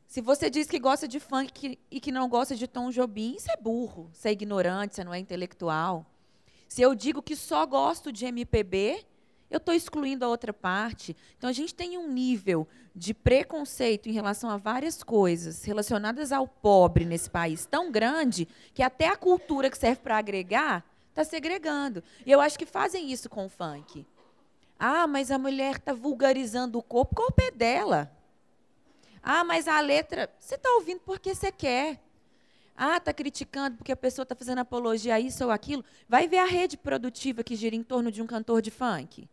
S3: Se você diz que gosta de funk e que não gosta de Tom Jobim, isso é burro, você é ignorante, você não é intelectual. Se eu digo que só gosto de MPB, eu estou excluindo a outra parte. Então, a gente tem um nível de preconceito em relação a várias coisas relacionadas ao pobre nesse país tão grande que até a cultura que serve para agregar está segregando. E eu acho que fazem isso com o funk. Ah, mas a mulher está vulgarizando o corpo. O pé dela? Ah, mas a letra. Você está ouvindo porque você quer. Ah, está criticando porque a pessoa está fazendo apologia a isso ou aquilo. Vai ver a rede produtiva que gira em torno de um cantor de funk.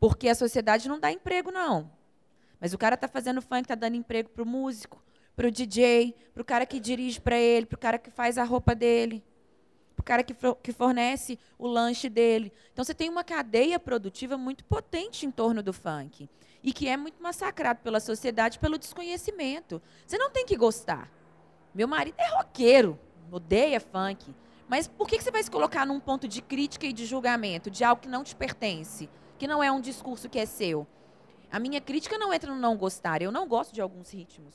S3: Porque a sociedade não dá emprego, não. Mas o cara está fazendo funk, está dando emprego para o músico, para o DJ, para o cara que dirige para ele, para o cara que faz a roupa dele, para o cara que, que fornece o lanche dele. Então você tem uma cadeia produtiva muito potente em torno do funk. E que é muito massacrado pela sociedade pelo desconhecimento. Você não tem que gostar. Meu marido é roqueiro, odeia funk. Mas por que você vai se colocar num ponto de crítica e de julgamento de algo que não te pertence? Que não é um discurso que é seu. A minha crítica não entra no não gostar. Eu não gosto de alguns ritmos.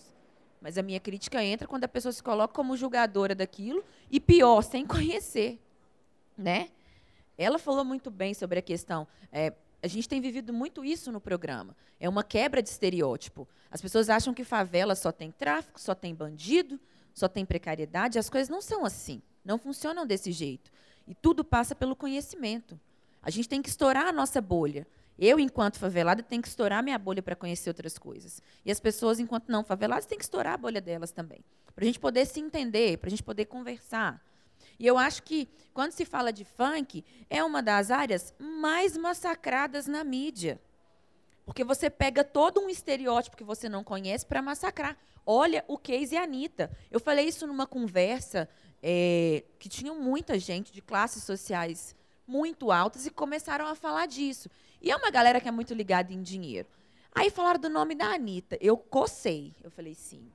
S3: Mas a minha crítica entra quando a pessoa se coloca como julgadora daquilo e pior, sem conhecer, né? Ela falou muito bem sobre a questão. É, a gente tem vivido muito isso no programa. É uma quebra de estereótipo. As pessoas acham que favela só tem tráfico, só tem bandido, só tem precariedade. As coisas não são assim. Não funcionam desse jeito. E tudo passa pelo conhecimento. A gente tem que estourar a nossa bolha. Eu, enquanto favelada, tenho que estourar minha bolha para conhecer outras coisas. E as pessoas, enquanto não faveladas, têm que estourar a bolha delas também. Para a gente poder se entender, para a gente poder conversar. E eu acho que, quando se fala de funk, é uma das áreas mais massacradas na mídia. Porque você pega todo um estereótipo que você não conhece para massacrar. Olha o Case e a Anitta. Eu falei isso numa conversa é, que tinha muita gente de classes sociais muito altas e começaram a falar disso. E é uma galera que é muito ligada em dinheiro. Aí falaram do nome da Anitta. Eu cocei. Eu falei, sim.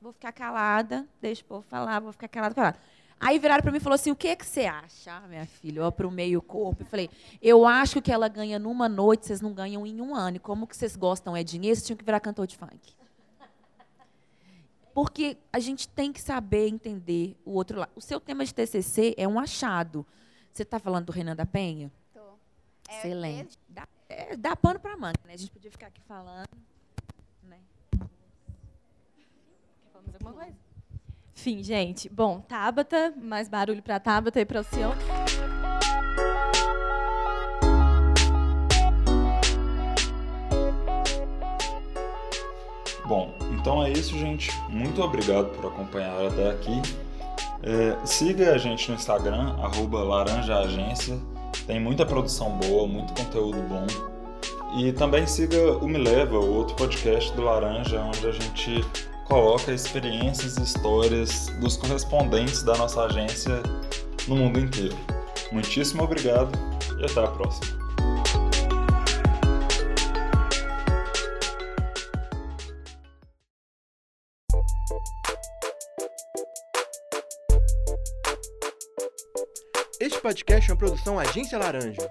S3: Vou ficar calada, deixa o povo falar, vou ficar calada, calada. Aí viraram para mim e falaram assim: o que, é que você acha, ah, minha filha? Para o meio corpo. Eu falei: eu acho que ela ganha numa noite, vocês não ganham em um ano. E como que vocês gostam é dinheiro, vocês tinham que virar cantor de funk. Porque a gente tem que saber entender o outro lado. O seu tema de TCC é um achado. Você está falando do Renan da Penha?
S12: Estou.
S3: É, Excelente. Dá, é, dá pano para manga, né? A gente podia ficar aqui falando. Né?
S2: Quer falar mais alguma coisa? Fim, gente. Bom, Tabata, mais barulho para Tabata e para o senhor.
S1: Bom, então é isso, gente. Muito obrigado por acompanhar até aqui. É, siga a gente no Instagram, @laranjaagência. Tem muita produção boa, muito conteúdo bom. E também siga o Me Leva, o outro podcast do Laranja, onde a gente coloca experiências e histórias dos correspondentes da nossa agência no mundo inteiro. Muitíssimo obrigado e até a próxima.
S13: Podcast é uma produção Agência Laranja.